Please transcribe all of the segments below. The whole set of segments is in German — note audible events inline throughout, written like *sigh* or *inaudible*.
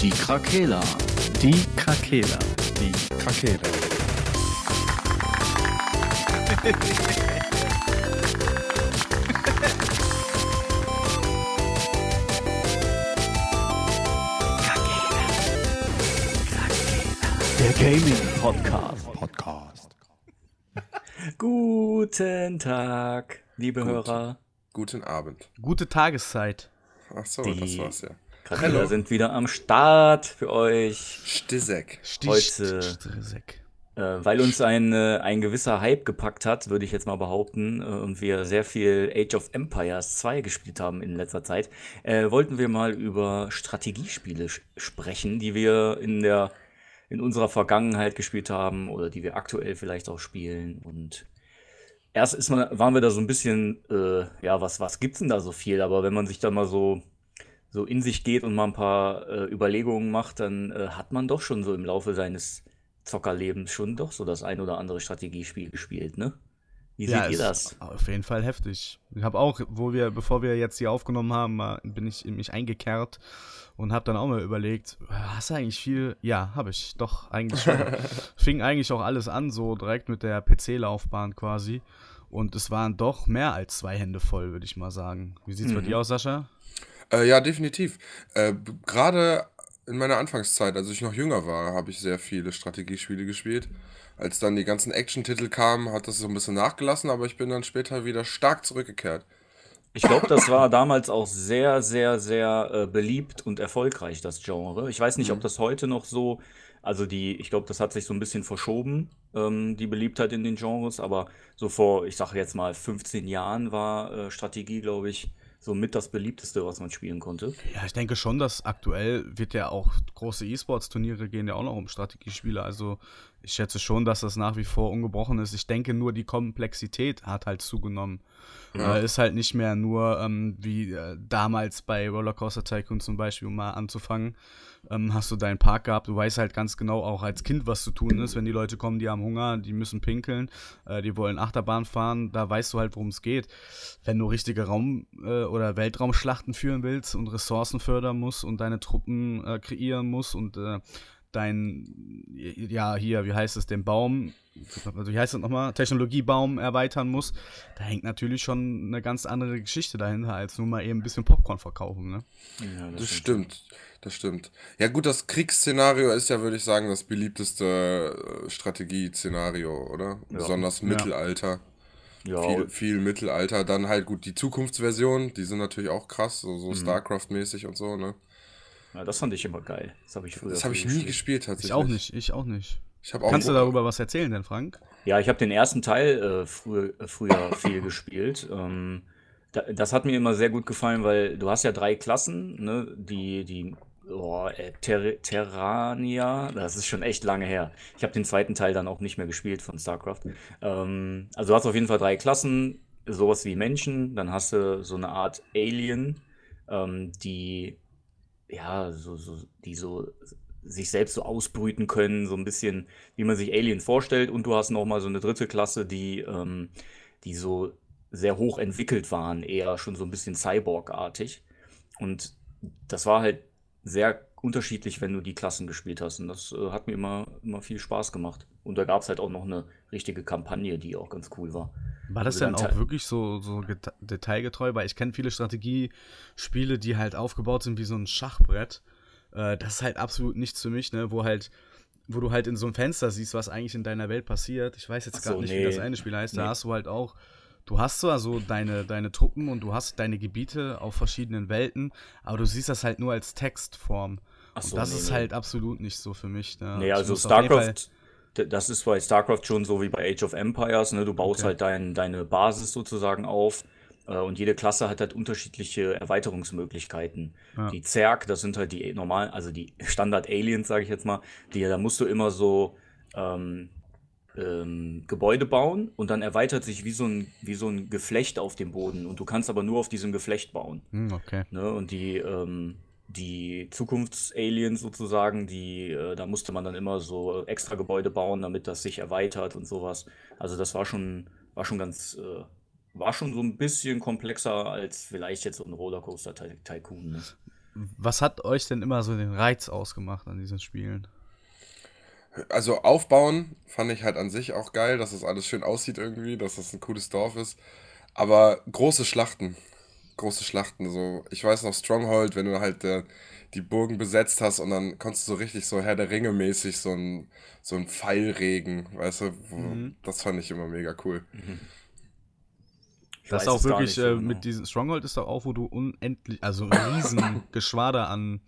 Die Krakela. Die Krakela. Die Krakela. Der Gaming Podcast. Podcast. Guten Tag, liebe Gut. Hörer. Guten Abend. Gute Tageszeit. Ach so, Die- das war's ja. Hallo. sind wieder am Start für euch, Stissek. Heute- Strisek. äh, weil uns ein, äh, ein gewisser Hype gepackt hat, würde ich jetzt mal behaupten, äh, und wir sehr viel Age of Empires 2 gespielt haben in letzter Zeit, äh, wollten wir mal über Strategiespiele sprechen, die wir in der in unserer Vergangenheit gespielt haben oder die wir aktuell vielleicht auch spielen und erst ist man, waren wir da so ein bisschen, äh, ja, was, was gibt's denn da so viel? Aber wenn man sich dann mal so, so in sich geht und mal ein paar äh, Überlegungen macht, dann äh, hat man doch schon so im Laufe seines Zockerlebens schon doch so das ein oder andere Strategiespiel gespielt, ne? Wie seht ihr das? Auf jeden Fall heftig. Ich habe auch, wo wir, bevor wir jetzt hier aufgenommen haben, bin ich in mich eingekehrt und habe dann auch mal überlegt, hast du eigentlich viel? Ja, habe ich. Doch, eigentlich schon. *laughs* Fing eigentlich auch alles an, so direkt mit der PC-Laufbahn quasi. Und es waren doch mehr als zwei Hände voll, würde ich mal sagen. Wie sieht's bei Mhm. dir aus, Sascha? Äh, ja, definitiv. Äh, Gerade in meiner Anfangszeit, als ich noch jünger war, habe ich sehr viele Strategiespiele gespielt. Als dann die ganzen Action-Titel kamen, hat das so ein bisschen nachgelassen, aber ich bin dann später wieder stark zurückgekehrt. Ich glaube, das war damals auch sehr, sehr, sehr äh, beliebt und erfolgreich, das Genre. Ich weiß nicht, ob das heute noch so, also die, ich glaube, das hat sich so ein bisschen verschoben, ähm, die Beliebtheit in den Genres, aber so vor, ich sage jetzt mal, 15 Jahren war äh, Strategie, glaube ich, so mit das beliebteste, was man spielen konnte. Ja, ich denke schon, dass aktuell wird ja auch große E-Sports-Turniere gehen ja auch noch um Strategiespiele. Also ich schätze schon, dass das nach wie vor ungebrochen ist. Ich denke nur, die Komplexität hat halt zugenommen. Ja. Äh, ist halt nicht mehr nur ähm, wie äh, damals bei Rollercoaster Tycoon zum Beispiel, um mal anzufangen. Ähm, hast du deinen Park gehabt, du weißt halt ganz genau auch als Kind, was zu tun ist, wenn die Leute kommen, die haben Hunger, die müssen pinkeln, äh, die wollen Achterbahn fahren, da weißt du halt, worum es geht. Wenn du richtige Raum- äh, oder Weltraumschlachten führen willst und Ressourcen fördern musst und deine Truppen äh, kreieren musst und äh, dein, ja, hier, wie heißt es, den Baum, also wie heißt das nochmal, Technologiebaum erweitern muss, da hängt natürlich schon eine ganz andere Geschichte dahinter, als nur mal eben ein bisschen Popcorn verkaufen, ne? Ja, Das stimmt, das stimmt. Ja gut, das Kriegsszenario ist ja, würde ich sagen, das beliebteste äh, Strategie-Szenario, oder? Ja. Besonders Ja. Mittelalter. Ja, Viel, viel Mittelalter. Dann halt gut die Zukunftsversion, die sind natürlich auch krass, so, Mhm. so StarCraft-mäßig und so, ne? Ja, das fand ich immer geil. Das habe ich früher Das habe ich nie gespielt tatsächlich. Ich auch nicht, ich auch nicht. Ich auch Kannst du darüber was erzählen denn, Frank? Ja, ich habe den ersten Teil äh, früher, äh, früher *laughs* viel gespielt. Ähm, da, das hat mir immer sehr gut gefallen, weil du hast ja drei Klassen, ne? Die, die oh, äh, Ter Terrania, das ist schon echt lange her. Ich habe den zweiten Teil dann auch nicht mehr gespielt von StarCraft. Ähm, also du hast auf jeden Fall drei Klassen, sowas wie Menschen, dann hast du so eine Art Alien, ähm, die ja, so, so, die so sich selbst so ausbrüten können, so ein bisschen, wie man sich Aliens vorstellt. Und du hast noch mal so eine dritte Klasse, die, ähm, die so sehr hoch entwickelt waren, eher schon so ein bisschen Cyborg-artig. Und das war halt sehr unterschiedlich, wenn du die Klassen gespielt hast. Und das äh, hat mir immer, immer viel Spaß gemacht. Und da gab es halt auch noch eine richtige Kampagne, die auch ganz cool war. War das Also denn dann auch te- wirklich so, so detailgetreu? Weil ich kenne viele Strategiespiele, die halt aufgebaut sind wie so ein Schachbrett. Äh, das ist halt absolut nichts für mich, ne? Wo halt, wo du halt in so einem Fenster siehst, was eigentlich in deiner Welt passiert. Ich weiß jetzt so, gerade nicht, nee. wie das eine Spiel heißt. Da Nee. hast du halt auch, du hast zwar so deine, deine Truppen und du hast deine Gebiete auf verschiedenen Welten, aber du siehst das halt nur als Textform. Ach Und so, das nee, ist halt absolut nicht so für mich. Ne? Nee, also StarCraft, das ist bei StarCraft schon so wie bei Age of Empires, ne? Du baust Okay. halt dein, deine Basis sozusagen auf äh, und jede Klasse hat halt unterschiedliche Erweiterungsmöglichkeiten. Ja. Die Zerg, das sind halt die normalen, also die *laughs* Standard-Aliens, sage ich jetzt mal, die, da musst du immer so ähm, ähm, Gebäude bauen und dann erweitert sich wie so, ein, wie so ein Geflecht auf dem Boden und du kannst aber nur auf diesem Geflecht bauen. Hm, okay. Ne? Und die, ähm, die Zukunftsaliens sozusagen, die, äh, da musste man dann immer so extra Gebäude bauen, damit das sich erweitert und sowas. Also das war schon, war schon ganz, äh, war schon so ein bisschen komplexer als vielleicht jetzt so ein Rollercoaster Ty- Tycoon. Ne? was hat euch denn immer so den Reiz ausgemacht an diesen Spielen? Also aufbauen fand ich halt an sich auch geil, dass das alles schön aussieht irgendwie, dass das ein cooles Dorf ist. Aber große Schlachten, große Schlachten, so. Ich weiß noch Stronghold, wenn du halt äh, die Burgen besetzt hast und dann konntest du so richtig so Herr der Ringe mäßig so ein, so ein Pfeilregen, weißt du, wo, Mhm. das fand ich immer mega cool. Das ist weiß auch wirklich, äh, genau. mit diesem Stronghold ist doch auch, wo du unendlich, also ein *laughs* riesen Geschwader an,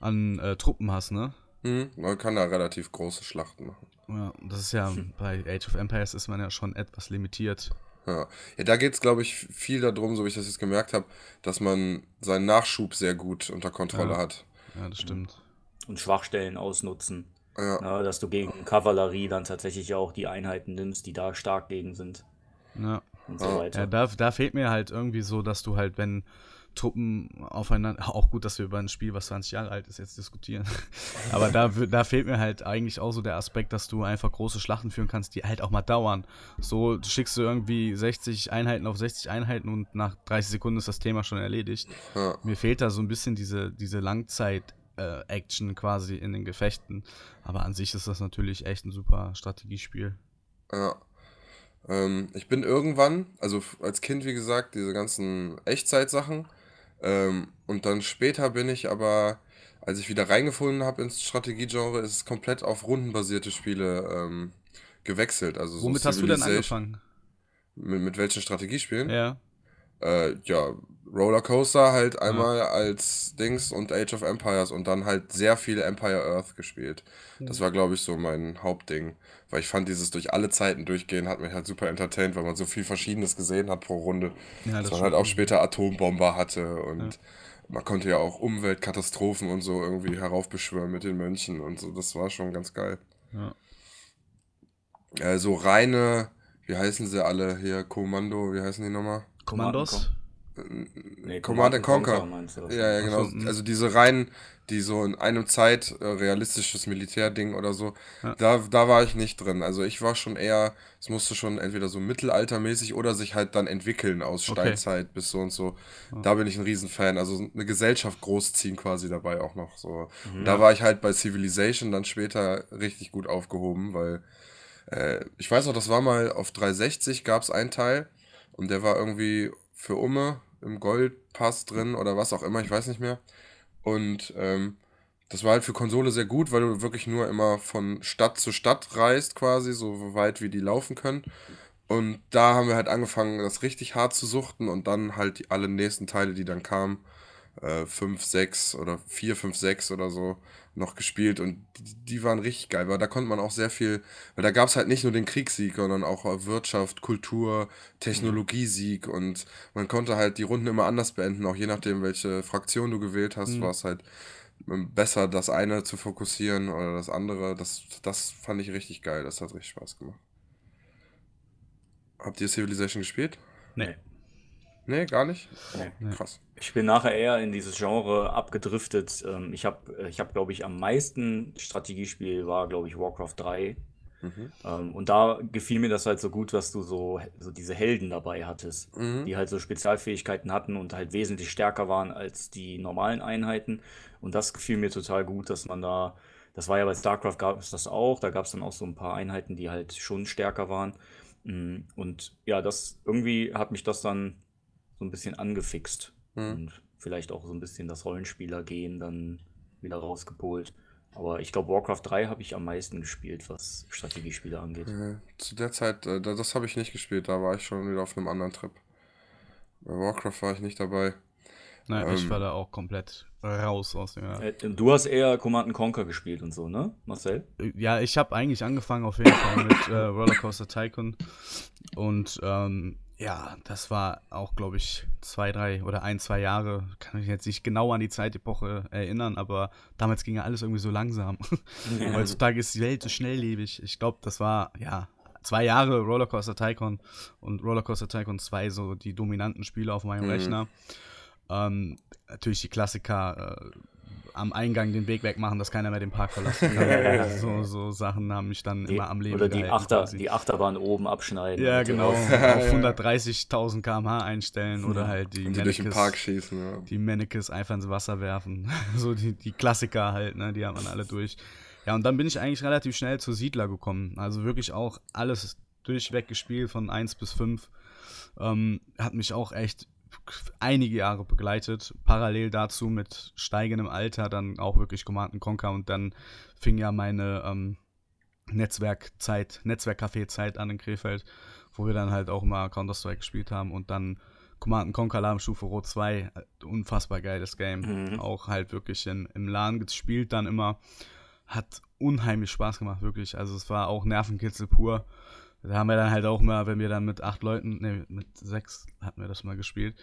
an äh, Truppen hast, ne? Mhm. Man kann da relativ große Schlachten machen. Ja, das ist ja, bei Age of Empires ist man ja schon etwas limitiert. Ja, ja da geht es, glaube ich, viel darum, so wie ich das jetzt gemerkt habe, dass man seinen Nachschub sehr gut unter Kontrolle Ja. hat. Ja, das stimmt. Und Schwachstellen ausnutzen. Ja, Ja, dass du gegen Kavallerie dann tatsächlich auch die Einheiten nimmst, die da stark gegen sind Ja. und so Ja. weiter. Ja, da, da fehlt mir halt irgendwie so, dass du halt, wenn Truppen aufeinander, *laughs* auch gut, dass wir über ein Spiel, was 20 Jahre alt ist, jetzt diskutieren. *laughs* Aber da, da fehlt mir halt eigentlich auch so der Aspekt, dass du einfach große Schlachten führen kannst, die halt auch mal dauern. So schickst du irgendwie 60 Einheiten auf 60 Einheiten und nach 30 Sekunden ist das Thema schon erledigt. ja. Mir fehlt da so ein bisschen diese, diese Langzeit-Action quasi in den Gefechten. Aber an sich ist das natürlich echt ein super Strategiespiel. Ja. Ähm, ich bin irgendwann, also als Kind, wie gesagt, diese ganzen Echtzeitsachen. Ähm, und dann später bin ich aber, als ich wieder reingefunden habe ins Strategiegenre, ist es komplett auf rundenbasierte Spiele ähm, gewechselt. Also so Womit hast du denn angefangen? Mit, mit welchen Strategiespielen? Ja. Äh, ja, Rollercoaster halt einmal als Dings und Age of Empires und dann halt sehr viel Empire Earth gespielt. Das war, glaube ich, so mein Hauptding. Weil ich fand, dieses durch alle Zeiten durchgehen hat mich halt super entertained, weil man so viel Verschiedenes gesehen hat pro Runde. Ja, dass das man halt auch später Atombomber hatte und man konnte ja auch Umweltkatastrophen und so irgendwie heraufbeschwören mit den Mönchen und so. Das war schon ganz geil. Ja. So reine, wie heißen sie alle hier? Kommando, wie heißen die nochmal? Kommandos? Nee, Command and Conquer. meinst du Ja, ja, genau. So, mhm. Also diese reinen, die so in einem Zeit äh, realistisches Militärding oder so, Ja. da, da war ich nicht drin. Also ich war schon eher, es musste schon entweder so mittelaltermäßig oder sich halt dann entwickeln aus Okay. Steinzeit bis so und so. Da bin ich ein Riesenfan. Also eine Gesellschaft großziehen quasi dabei auch noch so. Mhm. Und Da war ich halt bei Civilization dann später richtig gut aufgehoben, weil äh, ich weiß noch, das war mal auf 360 gab es einen Teil und der war irgendwie für Umme im Goldpass drin oder was auch immer, ich weiß nicht mehr. Und ähm, das war halt für Konsole sehr gut, weil du wirklich nur immer von Stadt zu Stadt reist, quasi, so weit wie die laufen können. Und da haben wir halt angefangen, das richtig hart zu suchten und dann halt die, alle nächsten Teile, die dann kamen, 5, 6 oder 4, 5, 6 oder so noch gespielt und die, die waren richtig geil, weil da konnte man auch sehr viel, weil da gab es halt nicht nur den Kriegssieg, sondern auch Wirtschaft, Kultur, Technologiesieg und man konnte halt die Runden immer anders beenden, auch je nachdem, welche Fraktion du gewählt hast, Mhm. war es halt ähm, besser, das eine zu fokussieren oder das andere. Das, das fand ich richtig geil, das hat richtig Spaß gemacht. Habt ihr Civilization gespielt? Nee. Nee, gar nicht? Nee. Krass. Ich bin nachher eher in dieses Genre abgedriftet. Ähm, Ich habe, ich hab, glaube ich, am meisten Strategiespiel war, glaube ich, Warcraft 3. Mhm. Ähm, und da gefiel mir das halt so gut, dass du so, so diese Helden dabei hattest, Mhm. die halt so Spezialfähigkeiten hatten und halt wesentlich stärker waren als die normalen Einheiten. Und das gefiel mir total gut, dass man da, das war ja bei StarCraft gab es das auch, da gab es dann auch so ein paar Einheiten, die halt schon stärker waren. Mm, Und ja, das irgendwie hat mich das dann so ein bisschen angefixt Mhm. und vielleicht auch so ein bisschen das Rollenspieler-Gehen dann wieder rausgepolt. Aber ich glaube, Warcraft 3 habe ich am meisten gespielt, was Strategiespiele angeht. Äh, Zu der Zeit, äh, da- das habe ich nicht gespielt, da war ich schon wieder auf einem anderen Trip. Bei Warcraft war ich nicht dabei. Nein, ich Ähm. war da auch komplett raus aus dem. Ja, Äh, Du hast eher Command Conquer gespielt und so, ne, Marcel? ja ich habe eigentlich angefangen auf jeden Fall mit äh, Rollercoaster Tycoon. Und ähm, ja, das war auch, glaube ich, zwei, drei oder ein, zwei Jahre. Kann mich jetzt nicht genau an die Zeitepoche erinnern, aber damals ging ja alles irgendwie so langsam. *laughs* Ja. Heutzutage ist die Welt so schnelllebig. Ich glaube, das war, ja, zwei Jahre Rollercoaster Tycoon und Rollercoaster Tycoon 2 so die dominanten Spiele auf meinem Mhm. Rechner. Ähm, natürlich die Klassiker, äh, am Eingang den Weg wegmachen, dass keiner mehr den Park verlassen *laughs* kann. so, so Sachen haben mich dann Die, immer am Leben oder die, gehalten Achter, die Achterbahn oben abschneiden. Ja, genau. *laughs* Auf 130.000 km/h einstellen oder halt die Und die durch den Park Mannequins, schießen, ja. die Mannequins einfach ins Wasser werfen. *laughs* so die, die Klassiker halt, ne? Die hat man alle durch. Ja, und dann bin ich eigentlich relativ schnell zu Siedler gekommen. Also wirklich auch alles durchweg gespielt von 1 bis 5. Ähm, hat mich auch echt einige Jahre begleitet. Parallel dazu mit steigendem Alter dann auch wirklich Command Conquer und dann fing ja meine ähm, Netzwerkzeit, Netzwerkcafé-Zeit an in Krefeld, wo wir dann halt auch mal Counter-Strike gespielt haben und dann Command Conquer Alarmstufe Rot 2, äh, unfassbar geiles Game. Mhm. Auch halt wirklich in, im LAN gespielt dann immer. Hat unheimlich Spaß gemacht, wirklich. Also es war auch Nervenkitzel pur. Da haben wir dann halt auch mal, wenn wir dann mit acht Leuten, ne, mit sechs hatten wir das mal gespielt,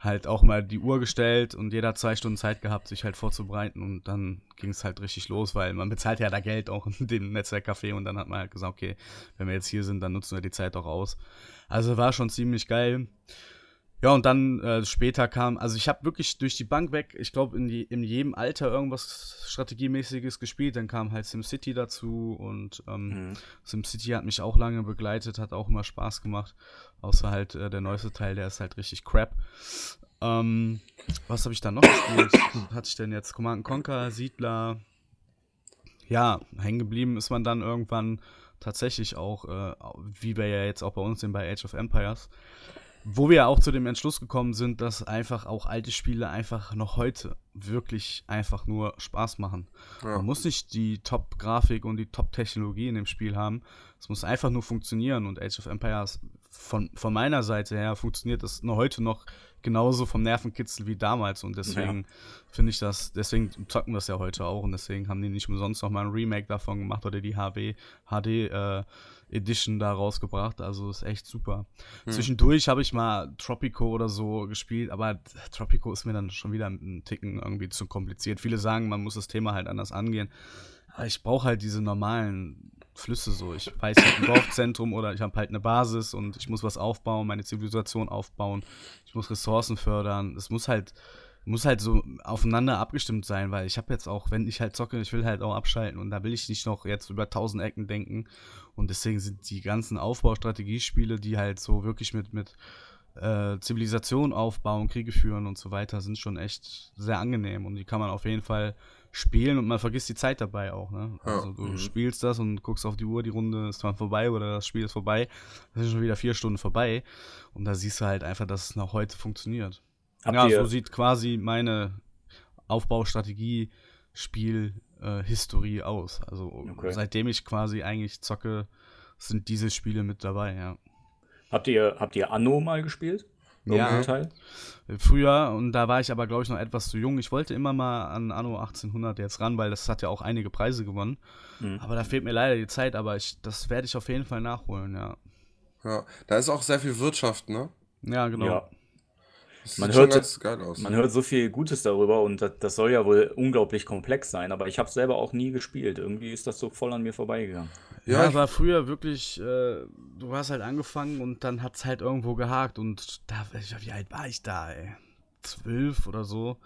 halt auch mal die Uhr gestellt und jeder zwei Stunden Zeit gehabt, sich halt vorzubereiten und dann ging es halt richtig los, weil man bezahlt ja da Geld auch in dem Netzwerkcafé und dann hat man halt gesagt, okay, wenn wir jetzt hier sind, dann nutzen wir die Zeit auch aus. Also war schon ziemlich geil. Ja, und dann äh, später kam, also ich habe wirklich durch die Bank weg, ich glaube, in, die, in jedem Alter irgendwas Strategiemäßiges gespielt. Dann kam halt SimCity dazu und ähm, Mhm. SimCity hat mich auch lange begleitet, hat auch immer Spaß gemacht. Außer halt äh, der neueste Teil, der ist halt richtig crap. Ähm, was habe ich dann noch gespielt? Hatte ich denn jetzt Command Conquer, Siedler? Ja, hängen geblieben ist man dann irgendwann tatsächlich auch, äh, wie wir ja jetzt auch bei uns sind bei Age of Empires. Wo wir ja auch zu dem Entschluss gekommen sind, dass einfach auch alte Spiele einfach noch heute wirklich einfach nur Spaß machen. Ja. Man muss nicht die Top-Grafik und die Top-Technologie in dem Spiel haben. Es muss einfach nur funktionieren. Und Age of Empires von, von meiner Seite her funktioniert das nur heute noch genauso vom Nervenkitzel wie damals. Und deswegen finde ich das, deswegen zocken wir es ja heute auch. Und deswegen haben die nicht umsonst noch mal ein Remake davon gemacht oder die HW, HD äh, Edition da rausgebracht. Also ist echt super. Zwischendurch habe ich mal Tropico oder so gespielt, aber Tropico ist mir dann schon wieder ein Ticken irgendwie zu kompliziert. Viele sagen, man muss das Thema halt anders angehen. Aber ich brauche halt diese normalen Flüsse so. Ich weiß halt ein Dorfzentrum oder ich habe halt eine Basis und ich muss was aufbauen, meine Zivilisation aufbauen. Ich muss Ressourcen fördern. Es muss halt muss halt so aufeinander abgestimmt sein, weil ich habe jetzt auch, wenn ich halt zocke, ich will halt auch abschalten und da will ich nicht noch jetzt über tausend Ecken denken und deswegen sind die ganzen Aufbaustrategiespiele, die halt so wirklich mit mit äh, Zivilisation aufbauen, Kriege führen und so weiter, sind schon echt sehr angenehm und die kann man auf jeden Fall spielen und man vergisst die Zeit dabei auch. Ne? Also du Mhm. spielst das und guckst auf die Uhr, die Runde ist dann vorbei oder das Spiel ist vorbei, dann sind schon wieder vier Stunden vorbei und da siehst du halt einfach, dass es noch heute funktioniert. Habt ja, ihr, so sieht quasi meine Aufbaustrategie Spiel äh, Historie aus. Also Okay. seitdem ich quasi eigentlich zocke, sind diese Spiele mit dabei, ja. habt ihr, habt ihr Anno mal gespielt? Ja. Teil? Früher, und da war ich aber, glaube ich, noch etwas zu jung. Ich wollte immer mal an Anno 1800 jetzt ran, weil das hat ja auch einige Preise gewonnen. Mhm. Aber da fehlt mir leider die Zeit, aber ich, das werde ich auf jeden Fall nachholen, ja. Ja, da ist auch sehr viel Wirtschaft, ne? Ja, genau. Ja. Das Man hört- aus. Man hört so viel Gutes darüber und das, das soll ja wohl unglaublich komplex sein, aber ich habe es selber auch nie gespielt. Irgendwie ist das so voll an mir vorbeigegangen. Ja, Ja, war früher wirklich, äh, du hast halt angefangen und dann hat's halt irgendwo gehakt und da, wie alt war ich da, ey? Zwölf oder so.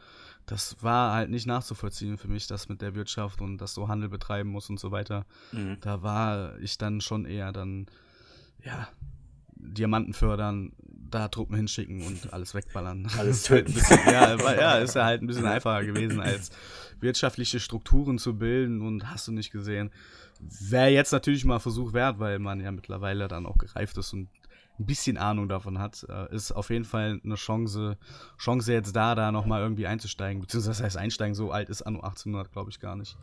Das war halt nicht nachzuvollziehen für mich, das mit der Wirtschaft und dass du Handel betreiben musst und so weiter. Mhm. Da war ich dann schon eher dann, ja, Diamanten fördern, da Truppen hinschicken und alles wegballern. *laughs* Alles *laughs* töten. bisschen, ja, war, ja, ist ja halt ein bisschen einfacher gewesen, als wirtschaftliche Strukturen zu bilden und hast du nicht gesehen. Wäre jetzt natürlich mal Versuch wert, weil man ja mittlerweile dann auch gereift ist und ein bisschen Ahnung davon hat, äh, ist auf jeden Fall eine Chance, Chance jetzt da, da nochmal irgendwie einzusteigen. Beziehungsweise das heißt einsteigen, so alt ist Anno 1800, glaube ich, gar nicht.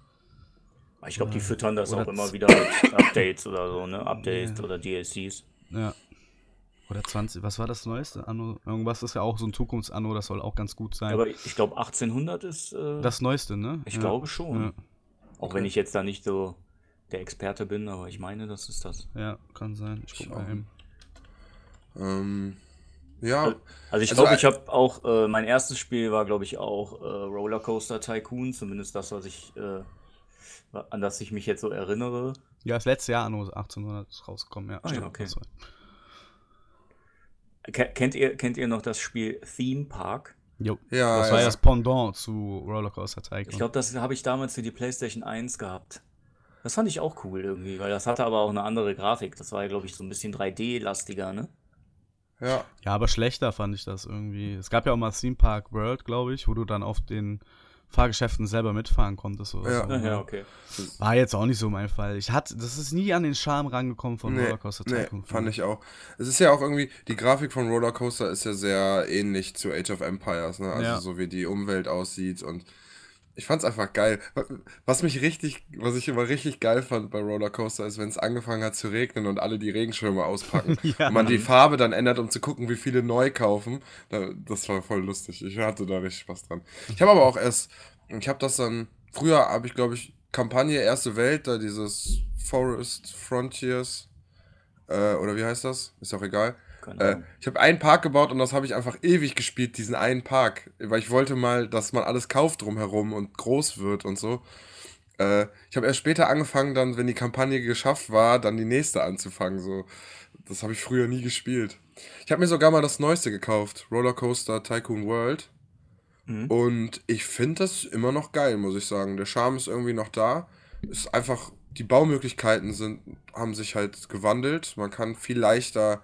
Ich glaube, die füttern das Oder auch immer wieder mit Updates oder so, ne? Updates oder DLCs. Ja. Oder 20, was war das Neueste? Anno, irgendwas ist ja auch so ein Zukunftsanno, das soll auch ganz gut sein. Aber ich glaube, 1800 ist. Äh, das Neueste, ne? ich ja. glaube schon. Ja. Auch wenn ich jetzt da nicht so der Experte bin, aber ich meine, das ist das. Ja, kann sein. Ich guck mal eben. ähm, ja, Also ich Also, glaube, ich habe auch, äh, mein erstes Spiel war, glaube ich, auch äh, Rollercoaster Tycoon, zumindest das, was ich, äh, an das ich mich jetzt so erinnere. Ja, das letzte Jahr Anno 1800 ist rausgekommen, ja. Ah, ja, stimmt, okay. Kennt ihr, kennt ihr noch das Spiel Theme Park? Jo. Ja, das war ja. ja das Pendant zu Rollercoaster Tycoon. Ich glaube, das habe ich damals für die PlayStation 1 gehabt. Das fand ich auch cool irgendwie, weil das hatte aber auch eine andere Grafik. Das war ja, glaube ich, so ein bisschen 3D-lastiger, ne? Ja, Ja, aber schlechter fand ich das irgendwie. Es gab ja auch mal Theme Park World, glaube ich, wo du dann auf den Fahrgeschäften selber mitfahren konntest. Oder Ja. so. Ja, ja, okay. War jetzt auch nicht so mein Fall. Ich hatte, das ist nie an den Charme rangekommen von nee, Rollercoaster nee, fand ich auch. Es ist ja auch irgendwie, die Grafik von Rollercoaster ist ja sehr ähnlich zu Age of Empires, ne? Also Ja. so wie die Umwelt aussieht und ich fand's einfach geil. Was mich richtig, was ich immer richtig geil fand bei Rollercoaster ist, wenn es angefangen hat zu regnen und alle die Regenschirme auspacken *laughs* Ja. und man die Farbe dann ändert, um zu gucken, wie viele neu kaufen. Da- Das war voll lustig. Ich hatte da richtig Spaß dran. Ich habe aber auch erst, ich habe das dann, früher habe ich glaube ich Kampagne Erste Welt, da dieses Forest Frontiers, äh, oder wie heißt das? Ist auch egal. Äh, ich habe einen Park gebaut und das habe ich einfach ewig gespielt, diesen einen Park. Weil ich wollte mal, dass man alles kauft drumherum und groß wird und so. Äh, ich habe erst später angefangen, dann, wenn die Kampagne geschafft war, dann die nächste anzufangen. So. Das habe ich früher nie gespielt. Ich habe mir sogar mal das Neueste gekauft, Rollercoaster Tycoon World. Mhm. Und ich finde das immer noch geil, muss ich sagen. Der Charme ist irgendwie noch da. Ist einfach, die Baumöglichkeiten sind, haben sich halt gewandelt. Man kann viel leichter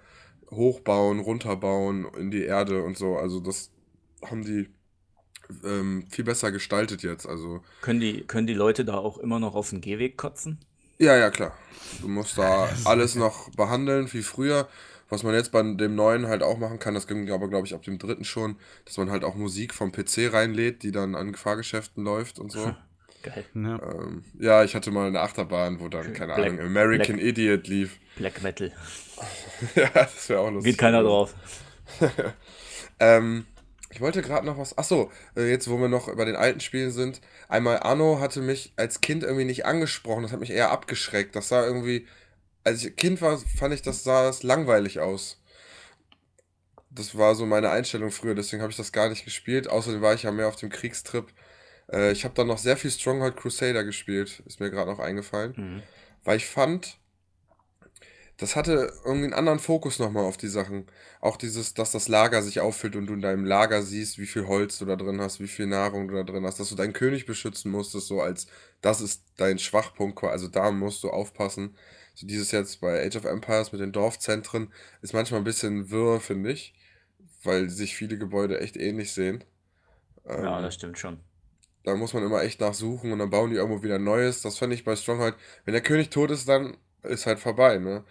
hochbauen, runterbauen in die Erde und so. Also das haben die ähm, viel besser gestaltet jetzt. Also Können die, können die Leute da auch immer noch auf den Gehweg kotzen? ja, ja, klar. Du musst da *laughs* alles noch behandeln wie früher. Was man jetzt bei dem neuen halt auch machen kann, das ging aber, glaube ich, ab dem dritten schon, dass man halt auch Musik vom PC reinlädt, die dann an Fahrgeschäften läuft und so. *laughs* Geil. Ja. ähm, ja, ich hatte mal eine Achterbahn, wo dann, keine Black- Ahnung, American Black- Idiot lief. *laughs* Black Metal. ja, das wäre auch lustig. Geht keiner drauf. *laughs* Ähm, ich wollte gerade noch was. Achso, äh, jetzt wo wir noch bei den alten Spielen sind. Einmal Anno hatte mich als Kind irgendwie nicht angesprochen. Das hat mich eher abgeschreckt. Das sah irgendwie. Als ich Kind war, fand ich, das sah das langweilig aus. Das war so meine Einstellung früher, deswegen habe ich das gar nicht gespielt. Außerdem war ich ja mehr auf dem Kriegstrip. Äh, ich habe dann noch sehr viel Stronghold Crusader gespielt, ist mir gerade noch eingefallen. Mhm. Weil ich fand, das hatte irgendwie einen anderen Fokus nochmal auf die Sachen. Auch dieses, dass das Lager sich auffüllt und du in deinem Lager siehst, wie viel Holz du da drin hast, wie viel Nahrung du da drin hast, dass du deinen König beschützen musstest, so als das ist dein Schwachpunkt, also da musst du aufpassen. So dieses jetzt bei Age of Empires mit den Dorfzentren ist manchmal ein bisschen wirr, finde ich, weil sich viele Gebäude echt ähnlich sehen. Ja, Ähm, das stimmt schon. Da muss man immer echt nachsuchen und dann bauen die irgendwo wieder Neues. Das fand ich bei Stronghold. Wenn der König tot ist, dann ist halt vorbei, ne?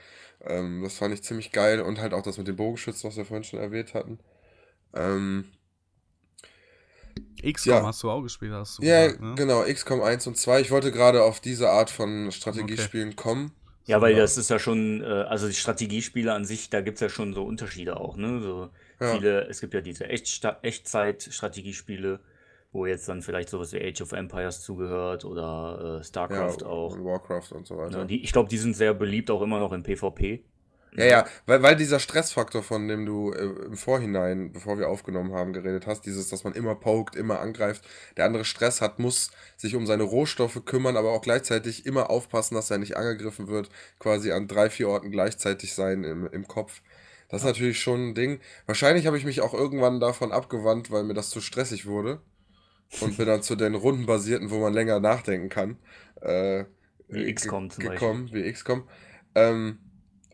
Ähm, das fand ich ziemlich geil und halt auch das mit dem Bogenschützen, was wir vorhin schon erwähnt hatten. Ähm, XCOM Ja. hast du auch gespielt, hast du ja, gesagt, ne? genau, XCOM 1 und 2. Ich wollte gerade auf diese Art von Strategiespielen kommen. Ja, weil Ja. das ist ja schon, äh, also die Strategiespiele an sich, da gibt es ja schon so Unterschiede auch, ne? So Ja. viele, es gibt ja diese Echtsta Echtzeit-Strategiespiele, wo jetzt dann vielleicht sowas wie Age of Empires zugehört oder äh, Ja, StarCraft auch. und Warcraft und so weiter. Ne? Die, ich glaube, die sind sehr beliebt auch immer noch im PvP. Ja, ja, weil, weil dieser Stressfaktor, von dem du äh, im Vorhinein, bevor wir aufgenommen haben, geredet hast, dieses, dass man immer pokt, immer angreift, der andere Stress hat, muss sich um seine Rohstoffe kümmern, aber auch gleichzeitig immer aufpassen, dass er nicht angegriffen wird, quasi an drei, vier Orten gleichzeitig sein im, im Kopf. Das ist natürlich schon ein Ding. Wahrscheinlich habe ich mich auch irgendwann davon abgewandt, weil mir das zu stressig wurde. Und bin dann zu den rundenbasierten, wo man länger nachdenken kann. Äh, Wie XCOM zum gekommen, wie XCOM. Ähm,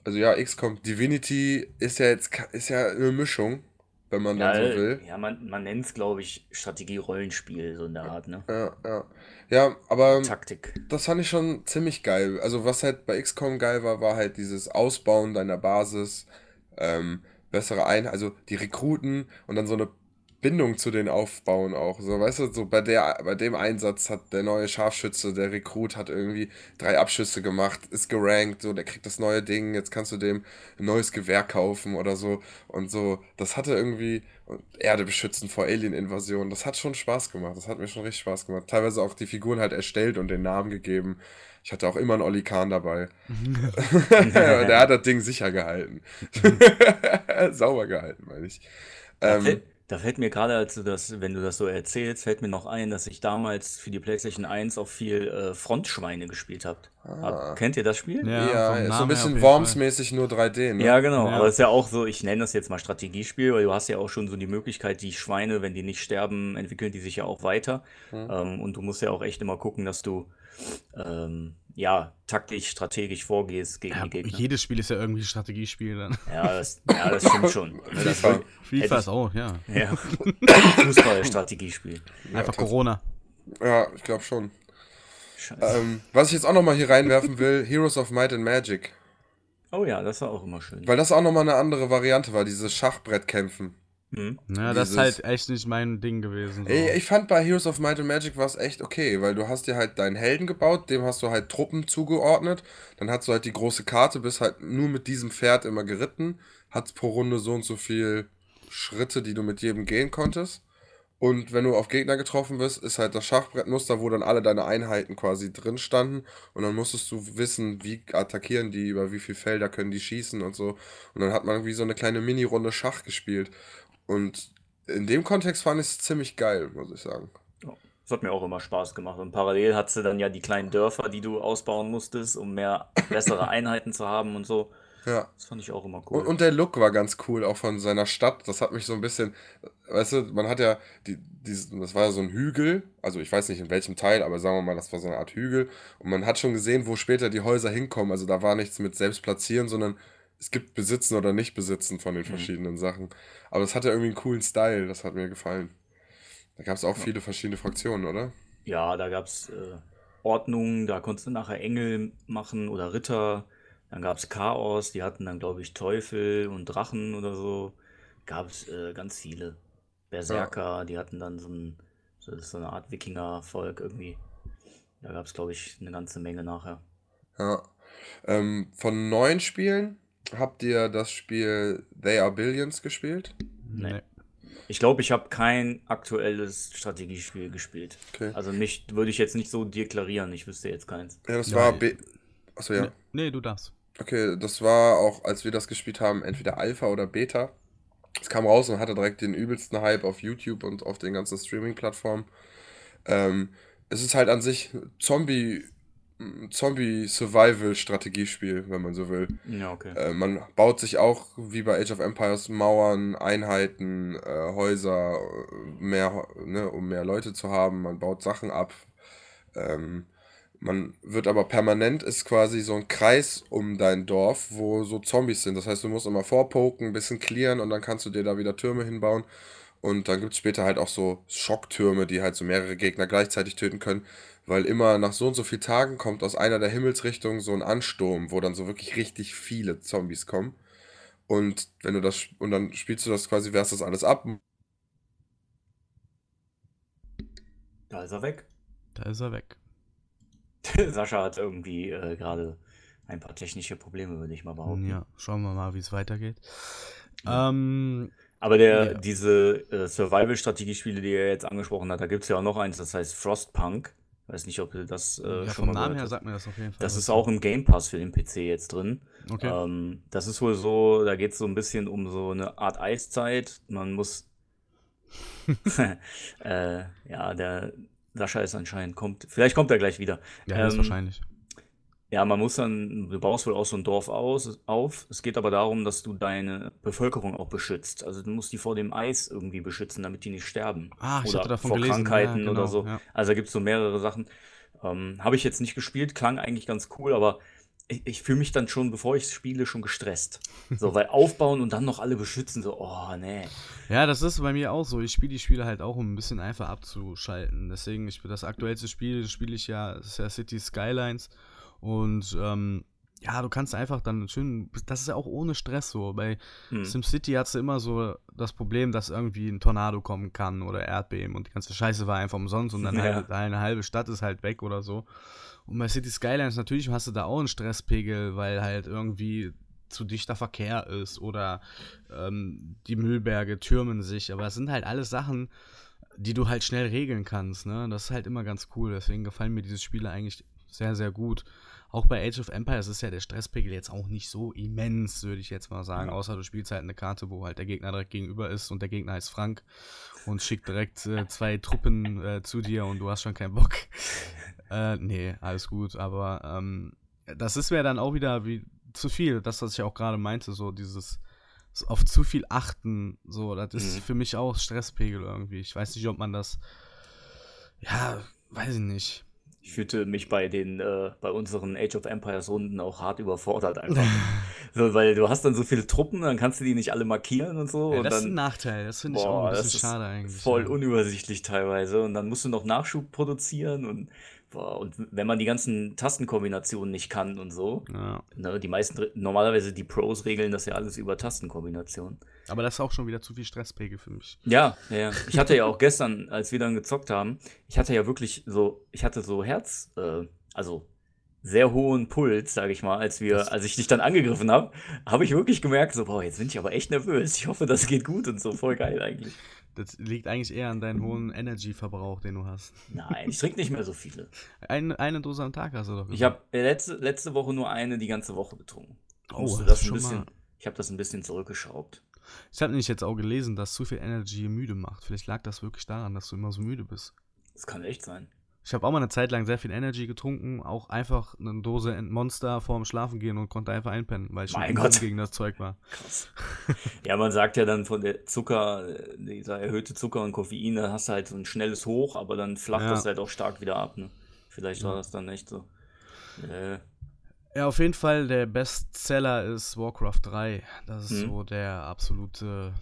also ja, XCOM Divinity ist ja jetzt ist ja eine Mischung, wenn man Ja, dann so will. ja man, man nennt es, glaube ich, Strategie-Rollenspiel, so in der Art, ne? Ja, ja. Ja, aber Taktik. das fand ich schon ziemlich geil. Also was halt bei XCOM geil war, war halt dieses Ausbauen deiner Basis, ähm, bessere Ein, also die Rekruten und dann so eine Bindung zu denen aufbauen auch. So, weißt du, so bei der, bei dem Einsatz hat der neue Scharfschütze, der Rekrut hat irgendwie drei Abschüsse gemacht, ist gerankt, so, der kriegt das neue Ding, jetzt kannst du dem ein neues Gewehr kaufen oder so. Und so, das hatte irgendwie Erde beschützen vor Alien-Invasion. Das hat schon Spaß gemacht. Das hat mir schon richtig Spaß gemacht. Teilweise auch die Figuren halt erstellt und den Namen gegeben. Ich hatte auch immer einen Olli Kahn dabei. *laughs* der hat das Ding sicher gehalten. *laughs* Sauber gehalten, meine ich. Ähm, da fällt mir gerade, als du das, wenn du das so erzählst, fällt mir noch ein, dass ich damals für die PlayStation 1 auch viel äh, Frontschweine gespielt habe. Ah. Kennt ihr das Spiel? Ja, Ja, so ein bisschen Worms-mäßig nur 3D, ne? Ja, genau. Ja. Aber es ist ja auch so, ich nenne das jetzt mal Strategiespiel, weil du hast ja auch schon so die Möglichkeit, die Schweine, wenn die nicht sterben, entwickeln die sich ja auch weiter. Mhm. Ähm, und du musst ja auch echt immer gucken, dass du ähm, ja taktisch, strategisch vorgehst gegen Ja, die Gegner. jedes Spiel ist ja irgendwie ein Strategiespiel dann. Ja, das, ja, das stimmt *laughs* schon. Das FIFA. FIFA ist auch, ja. ja. *laughs* Fußball-Strategiespiel. Einfach tats- Corona. Ja, ich glaube schon. Scheiße. Ähm, was ich jetzt auch nochmal hier reinwerfen will, Heroes of Might and Magic. Oh ja, das war auch immer schön. Weil das auch nochmal eine andere Variante war, dieses Schachbrettkämpfen. Mhm. Ja, das ist halt echt nicht mein Ding gewesen. So. Ey, ich fand bei Heroes of Might and Magic war es echt okay, weil du hast dir halt deinen Helden gebaut, dem hast du halt Truppen zugeordnet, dann hast du halt die große Karte, bist halt nur mit diesem Pferd immer geritten, hast pro Runde so und so viel Schritte, die du mit jedem gehen konntest. Und wenn du auf Gegner getroffen bist, ist halt das Schachbrettmuster, wo dann alle deine Einheiten quasi drin standen. Und dann musstest du wissen, wie attackieren die, über wie viele Felder können die schießen und so. Und dann hat man wie so eine kleine Mini-Runde Schach gespielt. Und in dem Kontext fand ich es ziemlich geil, muss ich sagen. Das hat mir auch immer Spaß gemacht. Und parallel hattest du dann ja die kleinen Dörfer, die du ausbauen musstest, um mehr bessere *laughs* Einheiten zu haben und so. Ja. Das fand ich auch immer cool. Und, und der Look war ganz cool, auch von seiner Stadt. Das hat mich so ein bisschen, weißt du, man hat ja, die, dieses, das war ja so ein Hügel, also ich weiß nicht in welchem Teil, aber sagen wir mal, das war so eine Art Hügel. Und man hat schon gesehen, wo später die Häuser hinkommen. Also da war nichts mit selbst platzieren, sondern es gibt Besitzen oder nicht Besitzen von den verschiedenen Sachen. Aber es hatte irgendwie einen coolen Style, das hat mir gefallen. Da gab es auch viele verschiedene Fraktionen, oder? Ja, da gab es äh, Ordnungen, da konntest du nachher Engel machen oder Ritter. Dann gab es Chaos, die hatten dann, glaube ich, Teufel und Drachen oder so. Gab es äh, ganz viele. Berserker, die hatten dann so, ein, so, so eine Art Wikinger-Volk irgendwie. Da gab es, glaube ich, eine ganze Menge nachher. Ja. Ähm, von neuen Spielen habt ihr das Spiel They Are Billions gespielt? Nee. Ich glaube, ich habe kein aktuelles Strategiespiel gespielt. Okay. Also nicht, würde ich jetzt nicht so deklarieren, ich wüsste jetzt keins. Ja, das war B. Achso, ja. Nee, nee, du darfst. Okay, das war auch, als wir das gespielt haben, entweder Alpha oder Beta. Es kam raus und hatte direkt den übelsten Hype auf YouTube und auf den ganzen Streaming-Plattformen. Ähm, es ist halt an sich Zombie, Zombie-Survival-Strategiespiel, wenn man so will. Ja, okay. Äh, man baut sich auch, wie bei Age of Empires, Mauern, Einheiten, äh, Häuser, äh, mehr, ne, um mehr Leute zu haben. Man baut Sachen ab. Ähm, man wird aber permanent, ist quasi so ein Kreis um dein Dorf, wo so Zombies sind. Das heißt, du musst immer vorpoken, ein bisschen clearen und dann kannst du dir da wieder Türme hinbauen. Und dann gibt es später halt auch so Schocktürme, die halt so mehrere Gegner gleichzeitig töten können. Weil immer nach so und so vielen Tagen kommt aus einer der Himmelsrichtungen so ein Ansturm, wo dann so wirklich richtig viele Zombies kommen. Und wenn du das, und dann spielst du das quasi, wehrst das alles ab. Da ist er weg. Da ist er weg. *laughs* Sascha hat irgendwie äh, gerade ein paar technische Probleme, würde ich mal behaupten. Ja, schauen wir mal, wie es weitergeht. Ähm, Aber der, Ja. diese äh, Survival-Strategiespiele, die er jetzt angesprochen hat, da gibt es ja auch noch eins, das heißt Frostpunk. Weiß nicht, ob ihr das äh, ja, schon vom mal Namen her sagt mir das auf jeden Fall. Das ist auch im Game Pass für den PC jetzt drin. Okay. Ähm, das ist wohl so, da geht es so ein bisschen um so eine Art Eiszeit. Man muss. *laughs* *laughs* äh, ja, der Sascha ist anscheinend, kommt. Vielleicht kommt er gleich wieder. ja, ähm, wahrscheinlich. Ja, man muss dann, du baust wohl auch so ein Dorf aus, auf. Es geht aber darum, dass du deine Bevölkerung auch beschützt. Also du musst die vor dem Eis irgendwie beschützen, damit die nicht sterben. Ah, ich oder hatte davon vor gelesen. Krankheiten ja, genau, oder so. Ja. Also da gibt es so mehrere Sachen. Ähm, Habe ich jetzt nicht gespielt, klang eigentlich ganz cool, aber ich, ich fühle mich dann schon, bevor ich spiele, schon gestresst. So, weil *laughs* aufbauen und dann noch alle beschützen, so, oh, nee. Ja, das ist bei mir auch so. Ich spiele die Spiele halt auch, um ein bisschen einfach abzuschalten. Deswegen, ich das aktuellste Spiel spiele ich ja, das ist ja City Skylines. Und ähm, ja, du kannst einfach dann schön, das ist ja auch ohne Stress so. Bei Hm. SimCity hast du immer so das Problem, dass irgendwie ein Tornado kommen kann oder Erdbeben und die ganze Scheiße war einfach umsonst und dann *laughs* Ja. halt, eine halbe Stadt ist halt weg oder so. Und bei City Skylines natürlich hast du da auch einen Stresspegel, weil halt irgendwie zu dichter Verkehr ist oder ähm, die Müllberge türmen sich. Aber es sind halt alles Sachen, die du halt schnell regeln kannst. Ne? Das ist halt immer ganz cool. Deswegen gefallen mir diese Spiele eigentlich sehr, sehr gut. Auch bei Age of Empires ist ja der Stresspegel jetzt auch nicht so immens, würde ich jetzt mal sagen. Außer du spielst halt eine Karte, wo halt der Gegner direkt gegenüber ist und der Gegner heißt Frank und schickt direkt äh, zwei Truppen äh, zu dir und du hast schon keinen Bock. *laughs* Äh, nee, alles gut, aber ähm, das ist mir dann auch wieder wie zu viel, das, was ich auch gerade meinte, so dieses auf zu viel achten, so, das ist Mhm. für mich auch Stresspegel irgendwie. Ich weiß nicht, ob man das, ja, weiß ich nicht. Ich fühlte mich bei den, äh, bei unseren Age of Empires Runden auch hart überfordert einfach. *laughs* so, weil du hast dann so viele Truppen, dann kannst du die nicht alle markieren und so. Ja, und das ist dann, ein Nachteil, das finde ich auch boah, ein das bisschen ist schade eigentlich. voll ja. unübersichtlich teilweise. Und dann musst du noch Nachschub produzieren und, boah, und wenn man die ganzen Tastenkombinationen nicht kann und so, Ja. ne, die meisten, normalerweise die Pros regeln das ja alles über Tastenkombinationen. Aber das ist auch schon wieder zu viel Stresspegel für mich. Ja, ja. Ich hatte ja auch *laughs* gestern, als wir dann gezockt haben, ich hatte ja wirklich so, ich hatte so Herz, äh, also sehr hohen Puls, sage ich mal, als wir, als ich dich dann angegriffen habe, habe ich wirklich gemerkt, so, boah, jetzt bin ich aber echt nervös. Ich hoffe, das geht gut und so, voll geil eigentlich. Das liegt eigentlich eher an deinem hohen Energy-Verbrauch, den du hast. Nein, ich trinke nicht mehr so viele. Eine, eine Dose am Tag hast du doch. Ich habe letzte, letzte Woche nur eine die ganze Woche getrunken. Ich Oh, das schon bisschen, mal- ich habe das ein bisschen zurückgeschraubt. Ich habe nämlich jetzt auch gelesen, dass zu viel Energy müde macht. Vielleicht lag das wirklich daran, dass du immer so müde bist. Das kann echt sein. Ich habe auch mal eine Zeit lang sehr viel Energy getrunken, auch einfach eine Dose Monster vorm Schlafen gehen und konnte einfach einpennen, weil ich schon Mein Gott. gegen das Zeug war. *laughs* Krass. ja, man sagt ja dann von der Zucker, äh, dieser erhöhte Zucker und Koffein, da hast du halt so ein schnelles Hoch, aber dann flacht Ja. das halt auch stark wieder ab. Ne? Vielleicht war Ja. das dann echt so. Äh, Ja, auf jeden Fall, der Bestseller ist Warcraft 3. Das ist Mhm. so der absolute,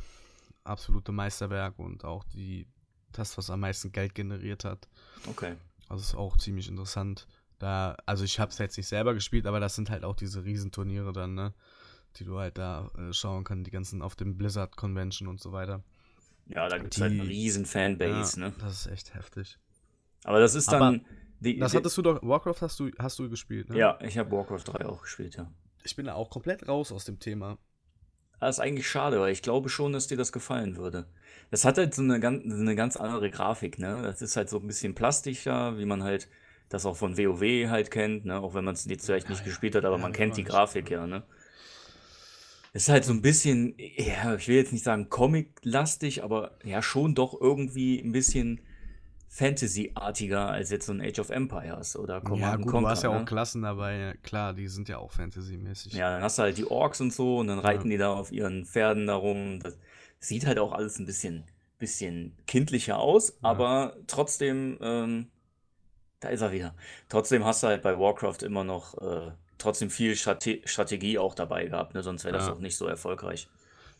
absolute Meisterwerk und auch die, das, was am meisten Geld generiert hat. okay. Also ist auch ziemlich interessant. Da, also ich habe es jetzt nicht selber gespielt, aber das sind halt auch diese Riesenturniere dann, ne? Die du halt da äh, schauen kannst, die ganzen auf dem Blizzard Convention und so weiter. Ja, da gibt es halt eine riesen Fanbase, ja, ne? Das ist echt heftig. Aber das ist Aber dann. die, Das die, hattest du doch, Warcraft hast du, hast du gespielt, ne? ja, ich habe Warcraft 3 auch gespielt, ja. Ich bin da auch komplett raus aus dem Thema. Das ist eigentlich schade, weil ich glaube schon, dass dir das gefallen würde. Das hat halt so eine ganz, eine ganz andere Grafik, ne? Das ist halt so ein bisschen plastischer, wie man halt das auch von WoW halt kennt, ne? Auch wenn man es jetzt vielleicht nicht Ja, gespielt hat, aber ja, man kennt die Grafik ja, ne? Ist halt so ein bisschen, ja, ich will jetzt nicht sagen Comic-lastig, aber ja, schon doch irgendwie ein bisschen Fantasy-artiger als jetzt so ein Age of Empires oder Command ja, gut, du Conquer, hast ja auch ne? Klassen dabei. Klar, die sind ja auch Fantasy-mäßig. Ja, dann hast du halt die Orks und so und dann reiten die da auf ihren Pferden darum. Das sieht halt auch alles ein bisschen, bisschen kindlicher aus, aber trotzdem, ähm, da ist er wieder. Trotzdem hast du halt bei Warcraft immer noch äh, trotzdem viel Strate Strategie auch dabei gehabt, ne? Sonst wäre das Ja. auch nicht so erfolgreich.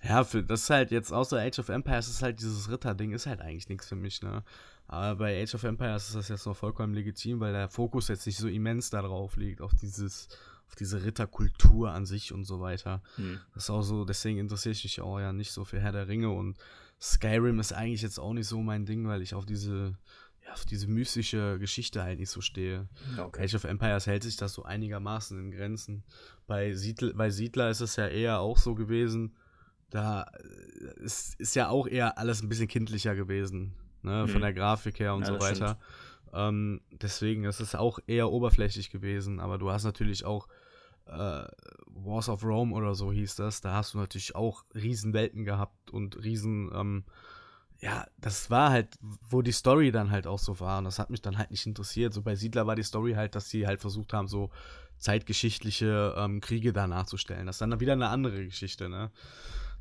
Ja, für, das ist halt jetzt außer Age of Empires ist halt dieses Ritter-Ding ist halt eigentlich nichts für mich, ne? Aber bei Age of Empires ist das jetzt noch vollkommen legitim, weil der Fokus jetzt nicht so immens darauf liegt, auf dieses, auf diese Ritterkultur an sich und so weiter. Hm. Das ist auch so, deswegen interessiere ich mich auch ja nicht so für Herr der Ringe und Skyrim ist eigentlich jetzt auch nicht so mein Ding, weil ich auf diese, ja, auf diese mystische Geschichte halt nicht so stehe. Okay. Age of Empires hält sich das so einigermaßen in Grenzen. Bei, Siedl bei Siedler ist es ja eher auch so gewesen, da äh, ist, ist ja auch eher alles ein bisschen kindlicher gewesen, ne, von Mhm. der Grafik her und Ja, so weiter. Ähm, deswegen ist es auch eher oberflächlich gewesen, aber du hast natürlich auch äh, Wars of Rome oder so hieß das, da hast du natürlich auch Riesenwelten gehabt und Riesen, ähm, ja, das war halt, wo die Story dann halt auch so war und das hat mich dann halt nicht interessiert. So bei Siedler war die Story halt, dass sie halt versucht haben, so zeitgeschichtliche ähm, Kriege da nachzustellen. Das ist dann wieder eine andere Geschichte, ne?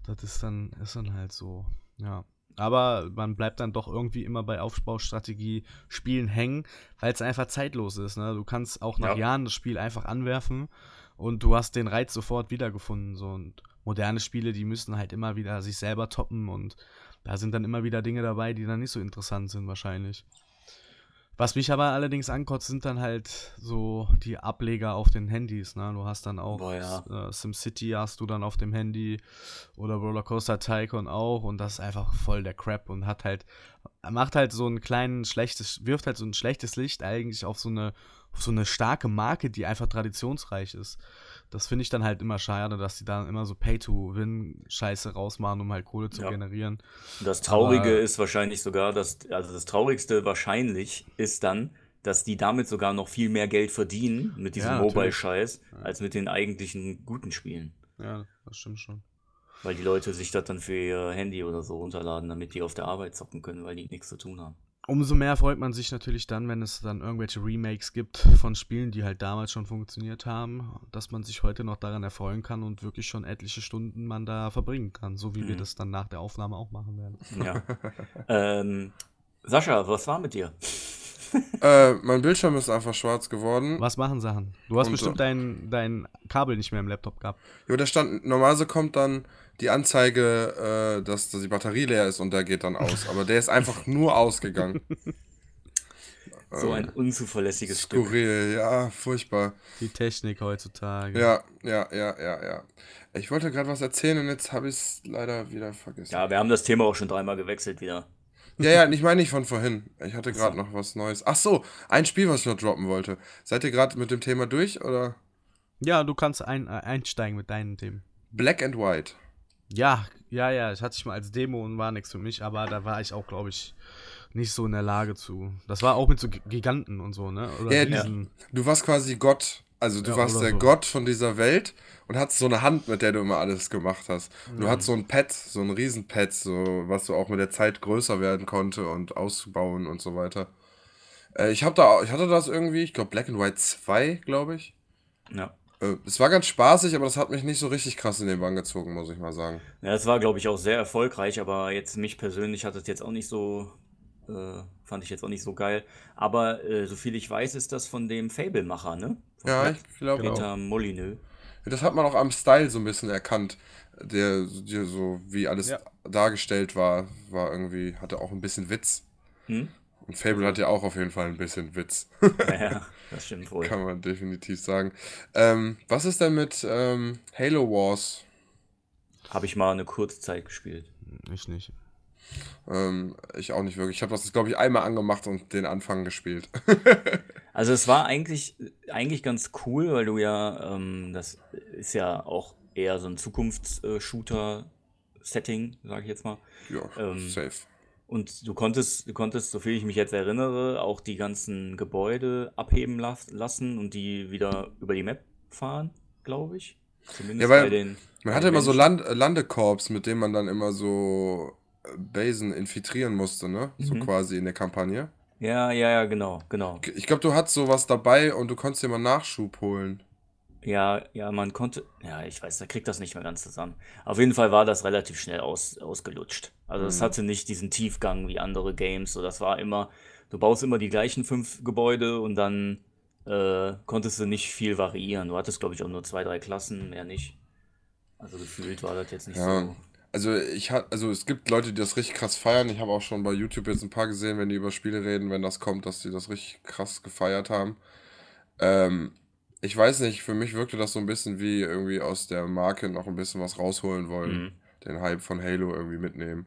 Das ist dann, ist dann halt so, ja. Aber man bleibt dann doch irgendwie immer bei Aufbaustrategie Spielen hängen, weil es einfach zeitlos ist. Ne? Du kannst auch nach Ja. Jahren das Spiel einfach anwerfen und du hast den Reiz sofort wiedergefunden. So. Und moderne Spiele, die müssen halt immer wieder sich selber toppen und da sind dann immer wieder Dinge dabei, die dann nicht so interessant sind wahrscheinlich. Was mich aber allerdings ankotzt, sind dann halt so die Ableger auf den Handys. Ne? Du hast dann auch Boah, ja. äh, SimCity hast du dann auf dem Handy oder Rollercoaster Tycoon auch und das ist einfach voll der Crap und hat halt macht halt so ein kleinen schlechtes wirft halt so ein schlechtes Licht eigentlich auf so eine auf so eine starke Marke, die einfach traditionsreich ist. Das finde ich dann halt immer schade, dass die da immer so Pay-to-Win-Scheiße rausmachen, um halt Kohle zu Ja. generieren. Das Traurige Aber- ist wahrscheinlich sogar, dass, also das Traurigste wahrscheinlich ist dann, dass die damit sogar noch viel mehr Geld verdienen mit diesem Ja. Mobile-Scheiß, als mit den eigentlichen guten Spielen. Ja, das stimmt schon. Weil die Leute sich das dann für ihr Handy oder so runterladen, damit die auf der Arbeit zocken können, weil die nichts zu tun haben. Umso mehr freut man sich natürlich dann, wenn es dann irgendwelche Remakes gibt von Spielen, die halt damals schon funktioniert haben, dass man sich heute noch daran erfreuen kann und wirklich schon etliche Stunden man da verbringen kann, so wie wir Mhm. das dann nach der Aufnahme auch machen werden. Ja. *laughs* ähm, Sascha, was war mit dir? Äh, mein Bildschirm ist einfach schwarz geworden. Was machen Sachen? Du hast Und, bestimmt dein, dein Kabel nicht mehr im Laptop gehabt. Ja, da stand, normalerweise kommt dann die Anzeige, äh, dass, dass die Batterie leer ist und der geht dann aus. Aber der ist einfach *laughs* nur ausgegangen. *laughs* So ein unzuverlässiges Stück. Skurril, ja, furchtbar. Die Technik heutzutage. Ja, ja, ja, ja, ja. Ich wollte gerade was erzählen und jetzt habe ich es leider wieder vergessen. Ja, wir haben das Thema auch schon dreimal gewechselt wieder. Ja, ja, ich meine nicht von vorhin. Ich hatte gerade noch was Neues. Ach so, ein Spiel, was ich noch droppen wollte. Seid ihr gerade mit dem Thema durch oder? Ja, du kannst ein, äh, einsteigen mit deinen Themen. Black and White. Ja, ja, ja, das hatte ich mal als Demo und war nichts für mich, aber da war ich auch, glaube ich, nicht so in der Lage zu. Das war auch mit so Giganten und so, ne? Oder Ja, Riesen. Du warst quasi Gott. Also du Ja, warst der so. Gott von dieser Welt und hattest so eine Hand, mit der du immer alles gemacht hast. Du Mhm. hattest so ein Pad, so ein Riesenpad, so was so auch mit der Zeit größer werden konnte und ausbauen und so weiter. Äh, ich hab da, ich hatte das irgendwie, ich glaube Black and White 2, glaube ich. Ja. Äh, es war ganz spaßig, aber das hat mich nicht so richtig krass in den Bann gezogen, muss ich mal sagen. Ja, es war, glaube ich, auch sehr erfolgreich, aber jetzt mich persönlich hat es jetzt auch nicht so, äh, fand ich jetzt auch nicht so geil. Aber äh, soviel ich weiß, ist das von dem Fable-Macher, ne? Von Ja, Black- ich glaube auch. Peter Molyneux. Das hat man auch am Style so ein bisschen erkannt. Der, der so wie alles Ja. dargestellt war, war irgendwie, hatte auch ein bisschen Witz. Hm? Und Fable hat ja auch auf jeden Fall ein bisschen Witz. *laughs* Ja, ja, das stimmt wohl. Kann man definitiv sagen. Ähm, was ist denn mit ähm, Halo Wars? Habe ich mal eine kurze Zeit gespielt. Ich nicht. Ähm, ich auch nicht wirklich. Ich habe das, glaube ich, einmal angemacht und den Anfang gespielt. *laughs* Also es war eigentlich, eigentlich ganz cool, weil du ja, ähm, das ist ja auch eher so ein Zukunfts-Shooter-Setting, sage ich jetzt mal. ja, Ähm, safe. Und du konntest, du konntest, soviel ich mich jetzt erinnere, auch die ganzen Gebäude abheben las lassen und die wieder über die Map fahren, glaube ich. Zumindest Ja, weil bei den. Man hatte immer so. Land äh, Landekorps, mit denen man dann immer so äh, Basen infiltrieren musste, ne? So Mhm. quasi in der Kampagne. Ja, ja, ja, genau, genau. Ich glaube, du hattest sowas dabei und du konntest dir mal Nachschub holen. Ja, ja, man konnte. Ja, ich weiß, da kriegt das nicht mehr ganz zusammen. Auf jeden Fall war das relativ schnell aus, ausgelutscht. Also es Mhm. hatte nicht diesen Tiefgang wie andere Games. So, das war immer, du baust immer die gleichen fünf Gebäude und dann äh, konntest du nicht viel variieren. Du hattest, glaube ich, auch nur zwei, drei Klassen, mehr nicht. Also gefühlt war das jetzt nicht Ja. so. Also ich hat, also es gibt Leute, die das richtig krass feiern. Ich habe auch schon bei YouTube jetzt ein paar gesehen, wenn die über Spiele reden, wenn das kommt, dass die das richtig krass gefeiert haben. Ähm, ich weiß nicht, für mich wirkte das so ein bisschen wie irgendwie aus der Marke noch ein bisschen was rausholen wollen. Mhm. Den Hype von Halo irgendwie mitnehmen.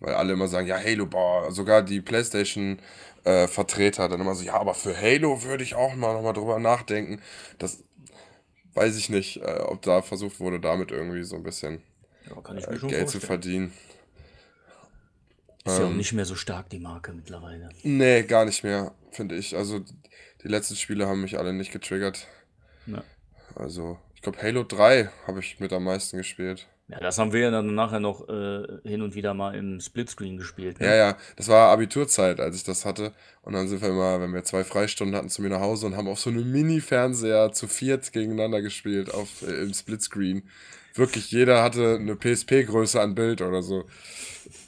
Weil alle immer sagen, ja, Halo, boah, sogar die PlayStation-Vertreter dann immer so, ja, aber für Halo würde ich auch mal nochmal drüber nachdenken. Das weiß ich nicht, äh, ob da versucht wurde, damit irgendwie so ein bisschen Ja, kann ich äh, Geld zu verdienen. Ist ja auch Ähm. nicht mehr so stark, die Marke mittlerweile. Nee, gar nicht mehr, finde ich. Also die letzten Spiele haben mich alle nicht getriggert. Ja. Also, ich glaube, Halo 3 habe ich mit am meisten gespielt. Ja, das haben wir ja dann nachher noch äh, hin und wieder mal im Splitscreen gespielt. Ne? Ja, ja, das war Abiturzeit, als ich das hatte. Und dann sind wir immer, wenn wir zwei Freistunden hatten, zu mir nach Hause und haben auf so einem Mini-Fernseher zu viert gegeneinander gespielt auf, äh, im Splitscreen. Wirklich, jeder hatte eine PSP-Größe an Bild oder so.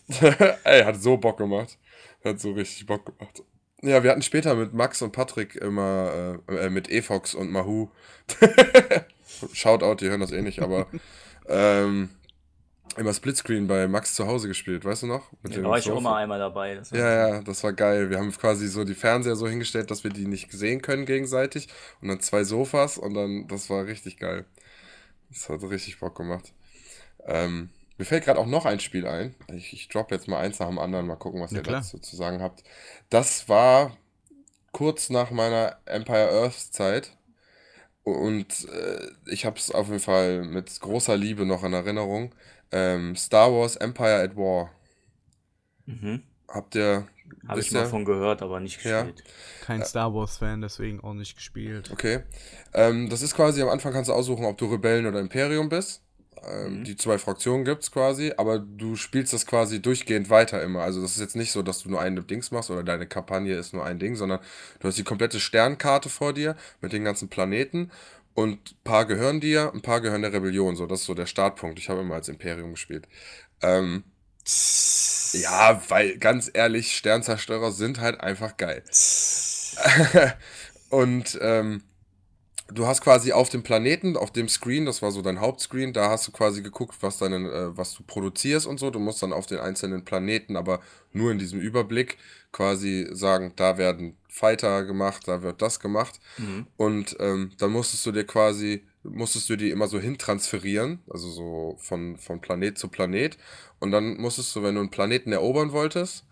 *laughs* Ey, hat so Bock gemacht. Hat so richtig Bock gemacht. Ja, wir hatten später mit Max und Patrick immer, äh, äh, mit Efox und Mahu. *laughs* Shoutout, die hören das eh nicht, aber *laughs* ähm, immer Splitscreen bei Max zu Hause gespielt, weißt du noch? Mit Da dem war ich auch mal einmal dabei. Ja, ja, das war geil. Wir haben quasi so die Fernseher so hingestellt, dass wir die nicht sehen können gegenseitig. Und dann zwei Sofas und dann, das war richtig geil. Das hat richtig Bock gemacht. Ähm, mir fällt gerade auch noch ein Spiel ein. Ich, ich droppe jetzt mal eins nach dem anderen, mal gucken, was Ja, ihr klar. dazu zu sagen habt. Das war kurz nach meiner Empire Earth Zeit. Und äh, ich habe es auf jeden Fall mit großer Liebe noch in Erinnerung. Ähm, Star Wars Empire at War. Mhm. Habt ihr. Habe ich wisst mal ihr? von gehört, aber nicht Ja. gespielt. Kein Star Wars-Fan, deswegen auch nicht gespielt. Okay. Ähm, das ist quasi am Anfang kannst du aussuchen, ob du Rebellen oder Imperium bist. Ähm, mhm. Die zwei Fraktionen gibt es quasi, aber du spielst das quasi durchgehend weiter immer. Also das ist jetzt nicht so, dass du nur ein Dings machst oder deine Kampagne ist nur ein Ding, sondern du hast die komplette Sternkarte vor dir mit den ganzen Planeten und ein paar gehören dir, ein paar gehören der Rebellion. So, das ist so der Startpunkt. Ich habe immer als Imperium gespielt. Ähm, ja, weil ganz ehrlich, Sternzerstörer sind halt einfach geil. *laughs* und ähm, du hast quasi auf dem Planeten, auf dem Screen, das war so dein Hauptscreen, da hast du quasi geguckt, was deine, äh, was du produzierst und so. Du musst dann auf den einzelnen Planeten, aber nur in diesem Überblick quasi sagen, da werden Fighter gemacht, da wird das gemacht. Mhm. Und ähm, dann musstest du dir quasi, musstest du die immer so hintransferieren, also so von, von Planet zu Planet. Und dann musstest du, wenn du einen Planeten erobern wolltest,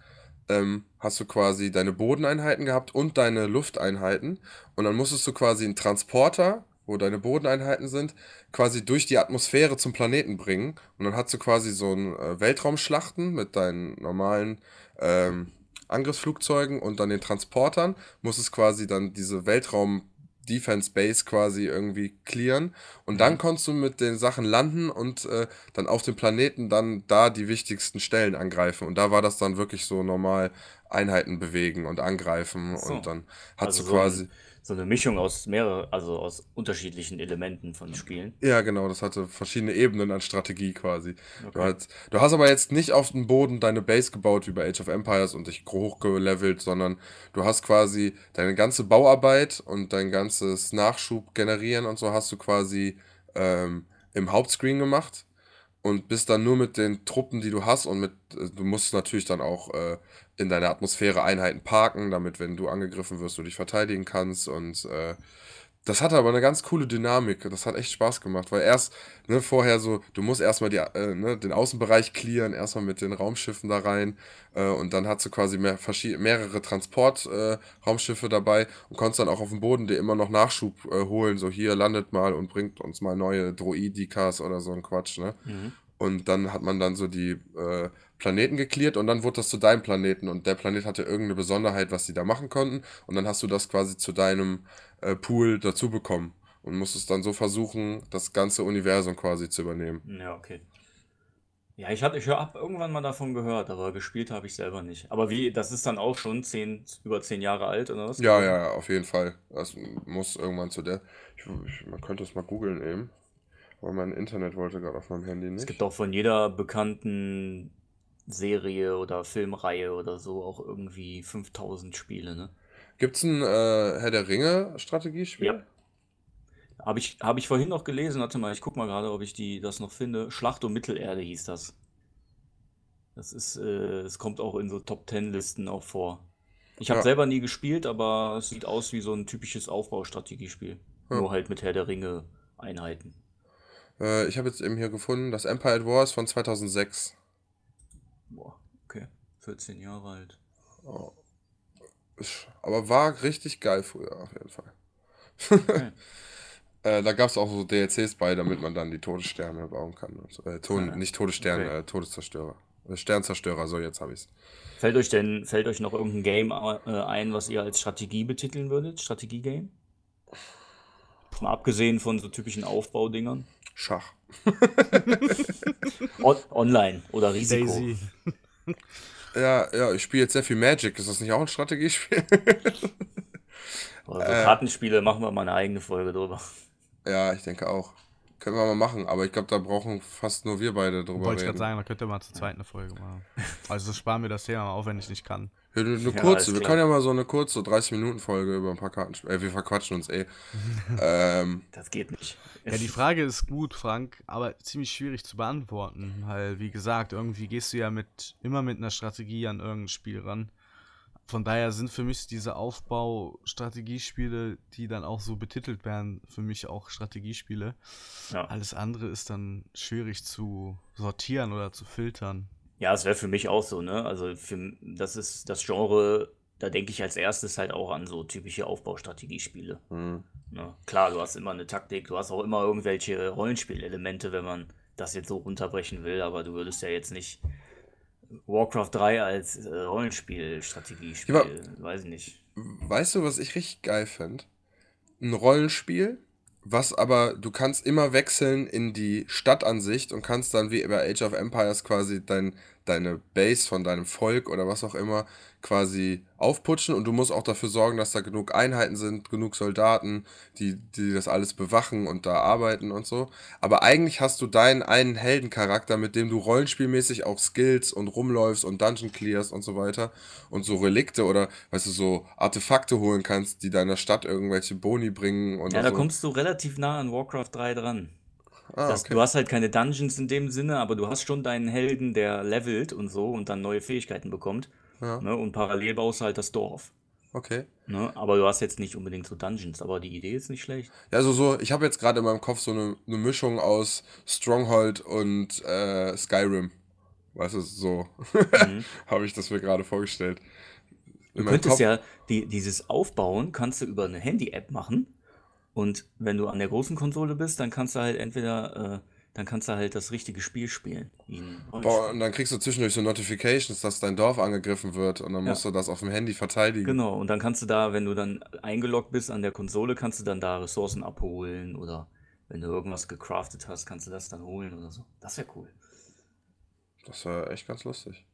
ähm, hast du quasi deine Bodeneinheiten gehabt und deine Lufteinheiten. Und dann musstest du quasi einen Transporter, wo deine Bodeneinheiten sind, quasi durch die Atmosphäre zum Planeten bringen. Und dann hast du quasi so ein äh, Weltraumschlachten mit deinen normalen ähm, Angriffsflugzeugen und dann den Transportern. Musstest quasi dann diese Weltraum Defense Base quasi irgendwie clearen. Und dann mhm. konntest du mit den Sachen landen und äh, dann auf dem Planeten dann da die wichtigsten Stellen angreifen. Und da war das dann wirklich so normal Einheiten bewegen und angreifen. So. Und dann hast also du quasi. So so eine Mischung aus mehreren, also aus unterschiedlichen Elementen von Spielen. Ja, genau, das hatte verschiedene Ebenen an Strategie quasi. Okay. Du, hast, du hast aber jetzt nicht auf dem Boden deine Base gebaut wie bei Age of Empires und dich hochgelevelt, sondern du hast quasi deine ganze Bauarbeit und dein ganzes Nachschub generieren und so hast du quasi ähm, im Hauptscreen gemacht und bist dann nur mit den Truppen, die du hast und mit, äh, du musst natürlich dann auch äh, in deiner Atmosphäre Einheiten parken, damit, wenn du angegriffen wirst, du dich verteidigen kannst. Und äh, das hatte aber eine ganz coole Dynamik. Das hat echt Spaß gemacht, weil erst, ne, vorher so, du musst erstmal die, äh, ne, den Außenbereich clearen, erstmal mit den Raumschiffen da rein. Äh, und dann hast du quasi mehr, mehrere Transportraumschiffe äh, dabei und konntest dann auch auf dem Boden dir immer noch Nachschub äh, holen. So, hier landet mal und bringt uns mal neue Droidikas oder so ein Quatsch, ne? Mhm. Und dann hat man dann so die äh, Planeten geklärt und dann wurde das zu deinem Planeten und der Planet hatte irgendeine Besonderheit, was die da machen konnten und dann hast du das quasi zu deinem äh, Pool dazu bekommen und musstest dann so versuchen, das ganze Universum quasi zu übernehmen. Ja, okay. Ja, ich hatte, ich habe irgendwann mal davon gehört, aber gespielt habe ich selber nicht. Aber wie, das ist dann auch schon zehn, über zehn Jahre alt oder was? Ja, ja, auf jeden Fall. Das muss irgendwann zu der. Ich, ich, man könnte es mal googeln eben. Aber mein Internet wollte gerade auf meinem Handy nicht. Es gibt auch von jeder bekannten Serie oder Filmreihe oder so auch irgendwie 5000 Spiele, ne? Gibt es ein äh, Herr der Ringe Strategiespiel? Ja. Habe ich, hab ich vorhin noch gelesen, warte mal, ich guck mal gerade, ob ich die, das noch finde. Schlacht um Mittelerde hieß das. Das ist, äh, es kommt auch in so Top Ten Listen auch vor. Ich habe ja. selber nie gespielt, aber es sieht aus wie so ein typisches Aufbaustrategiespiel. Ja. Nur halt mit Herr der Ringe Einheiten. Äh, ich habe jetzt eben hier gefunden, das Empire at War ist von 2006. Boah, okay. 14 Jahre alt. Oh. Aber war richtig geil früher, auf jeden Fall. Okay. *laughs* äh, da gab es auch so DLCs bei, damit man dann die Todessterne bauen kann. So. Äh, Ton, ja. Nicht Todessterne, okay. äh, Todeszerstörer. Äh, Sternzerstörer, so jetzt habe ich es. Fällt euch denn, fällt euch noch irgendein Game äh, ein, was ihr als Strategie betiteln würdet? Strategie-Game? Mal abgesehen von so typischen Aufbaudingern. Schach. *laughs* On online oder Risiko. Daisy. Ja, ja, ich spiele jetzt sehr viel Magic. Ist das nicht auch ein Strategiespiel? *laughs* also äh, Kartenspiele machen wir mal eine eigene Folge drüber. Ja, ich denke auch. Können wir mal machen, aber ich glaube, da brauchen fast nur wir beide drüber Wollte ich gerade sagen, da könnt ihr mal zur zweiten Folge machen. Also sparen wir das Thema mal auf, wenn ich nicht kann. Ja, eine, eine kurze, ja, wir können ja mal so eine kurze, 30-Minuten-Folge über ein paar Karten spielen. Äh, wir verquatschen uns eh. *laughs* ähm, das geht nicht. Ja, die Frage ist gut, Frank, aber ziemlich schwierig zu beantworten. Weil, wie gesagt, irgendwie gehst du ja mit immer mit einer Strategie an irgendein Spiel ran. Von daher sind für mich diese Aufbau-Strategiespiele, die dann auch so betitelt werden, für mich auch Strategiespiele. Ja. Alles andere ist dann schwierig zu sortieren oder zu filtern. Ja, es wäre für mich auch so, ne? Also für, das ist das Genre, da denke ich als erstes halt auch an so typische Aufbaustrategiespiele. Mhm. Ne? Klar, du hast immer eine Taktik, du hast auch immer irgendwelche Rollenspielelemente, wenn man das jetzt so runterbrechen will, aber du würdest ja jetzt nicht Warcraft 3 als äh, ja, weiß ich nicht. Weißt du, was ich richtig geil finde? Ein Rollenspiel, was aber, du kannst immer wechseln in die Stadtansicht und kannst dann wie bei Age of Empires quasi dein, deine Base von deinem Volk oder was auch immer quasi aufputschen und du musst auch dafür sorgen, dass da genug Einheiten sind, genug Soldaten, die, die das alles bewachen und da arbeiten und so. Aber eigentlich hast du deinen einen Heldencharakter, mit dem du rollenspielmäßig auch Skills und rumläufst und Dungeon clears und so weiter und so Relikte oder, weißt du, so Artefakte holen kannst, die deiner Stadt irgendwelche Boni bringen und Ja, da so. kommst du relativ nah an Warcraft 3 dran. Ah, Das, okay. du hast halt keine Dungeons in dem Sinne, aber du hast schon deinen Helden, der levelt und so und dann neue Fähigkeiten bekommt. Ja. Ne? Und parallel baust du halt das Dorf. Okay. Ne? Aber du hast jetzt nicht unbedingt so Dungeons, aber die Idee ist nicht schlecht. Ja, also so, ich habe jetzt gerade in meinem Kopf so eine, eine Mischung aus Stronghold und äh, Skyrim. Weißt du, so Mhm. *laughs* habe ich das mir gerade vorgestellt. Du In meinem könntest Kopf- ja die, dieses Aufbauen kannst du über eine Handy-App machen. Und wenn du an der großen Konsole bist, dann kannst du halt entweder, äh, dann kannst du halt das richtige Spiel spielen. Boah, und dann kriegst du zwischendurch so Notifications, dass dein Dorf angegriffen wird und dann Ja. musst du das auf dem Handy verteidigen. Genau, und dann kannst du da, wenn du dann eingeloggt bist an der Konsole, kannst du dann da Ressourcen abholen oder wenn du irgendwas gecraftet hast, kannst du das dann holen oder so. Das wäre cool. Das war echt ganz lustig.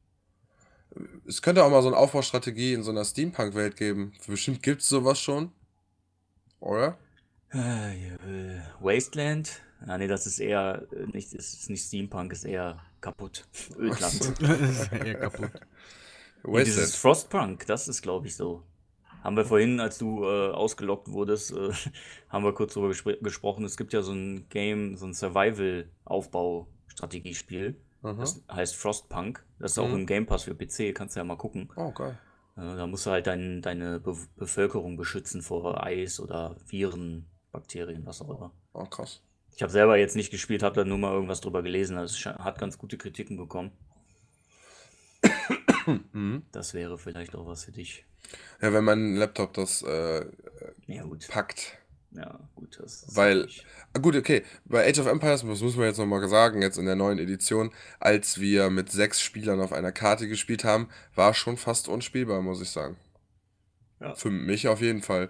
Es könnte auch mal so eine Aufbaustrategie in so einer Steampunk-Welt geben. Bestimmt gibt es sowas schon. Oder? Äh, Wasteland? Ah, nee, das ist eher äh, nicht, das ist nicht Steampunk, ist eher kaputt. *laughs* Ödland. *laughs* das ist eher kaputt. Nee, dieses. Frostpunk, das ist, glaube ich, so. Haben wir vorhin, als du äh, ausgelockt wurdest, äh, *laughs* haben wir kurz drüber gespr gesprochen. Es gibt ja so ein Game, so ein Survival-Aufbau-Strategiespiel. Das heißt Frostpunk. Das ist auch Mhm. im Game Pass für PC, kannst du ja mal gucken. Oh, geil. Äh, da musst du halt dein, deine Be Bevölkerung beschützen vor Eis oder Viren, Bakterien, was auch immer. Oh, krass. Ich habe selber jetzt nicht gespielt, habe da nur mal irgendwas drüber gelesen. Also es hat ganz gute Kritiken bekommen. *coughs* Mhm. Das wäre vielleicht auch was für dich. Ja, wenn mein Laptop das äh, Ja, packt. Ja, gut. Das ist Weil- Ah, gut, okay. Bei Age of Empires, das müssen wir jetzt nochmal sagen, jetzt in der neuen Edition, als wir mit sechs Spielern auf einer Karte gespielt haben, war schon fast unspielbar, muss ich sagen. Ja. Für mich auf jeden Fall.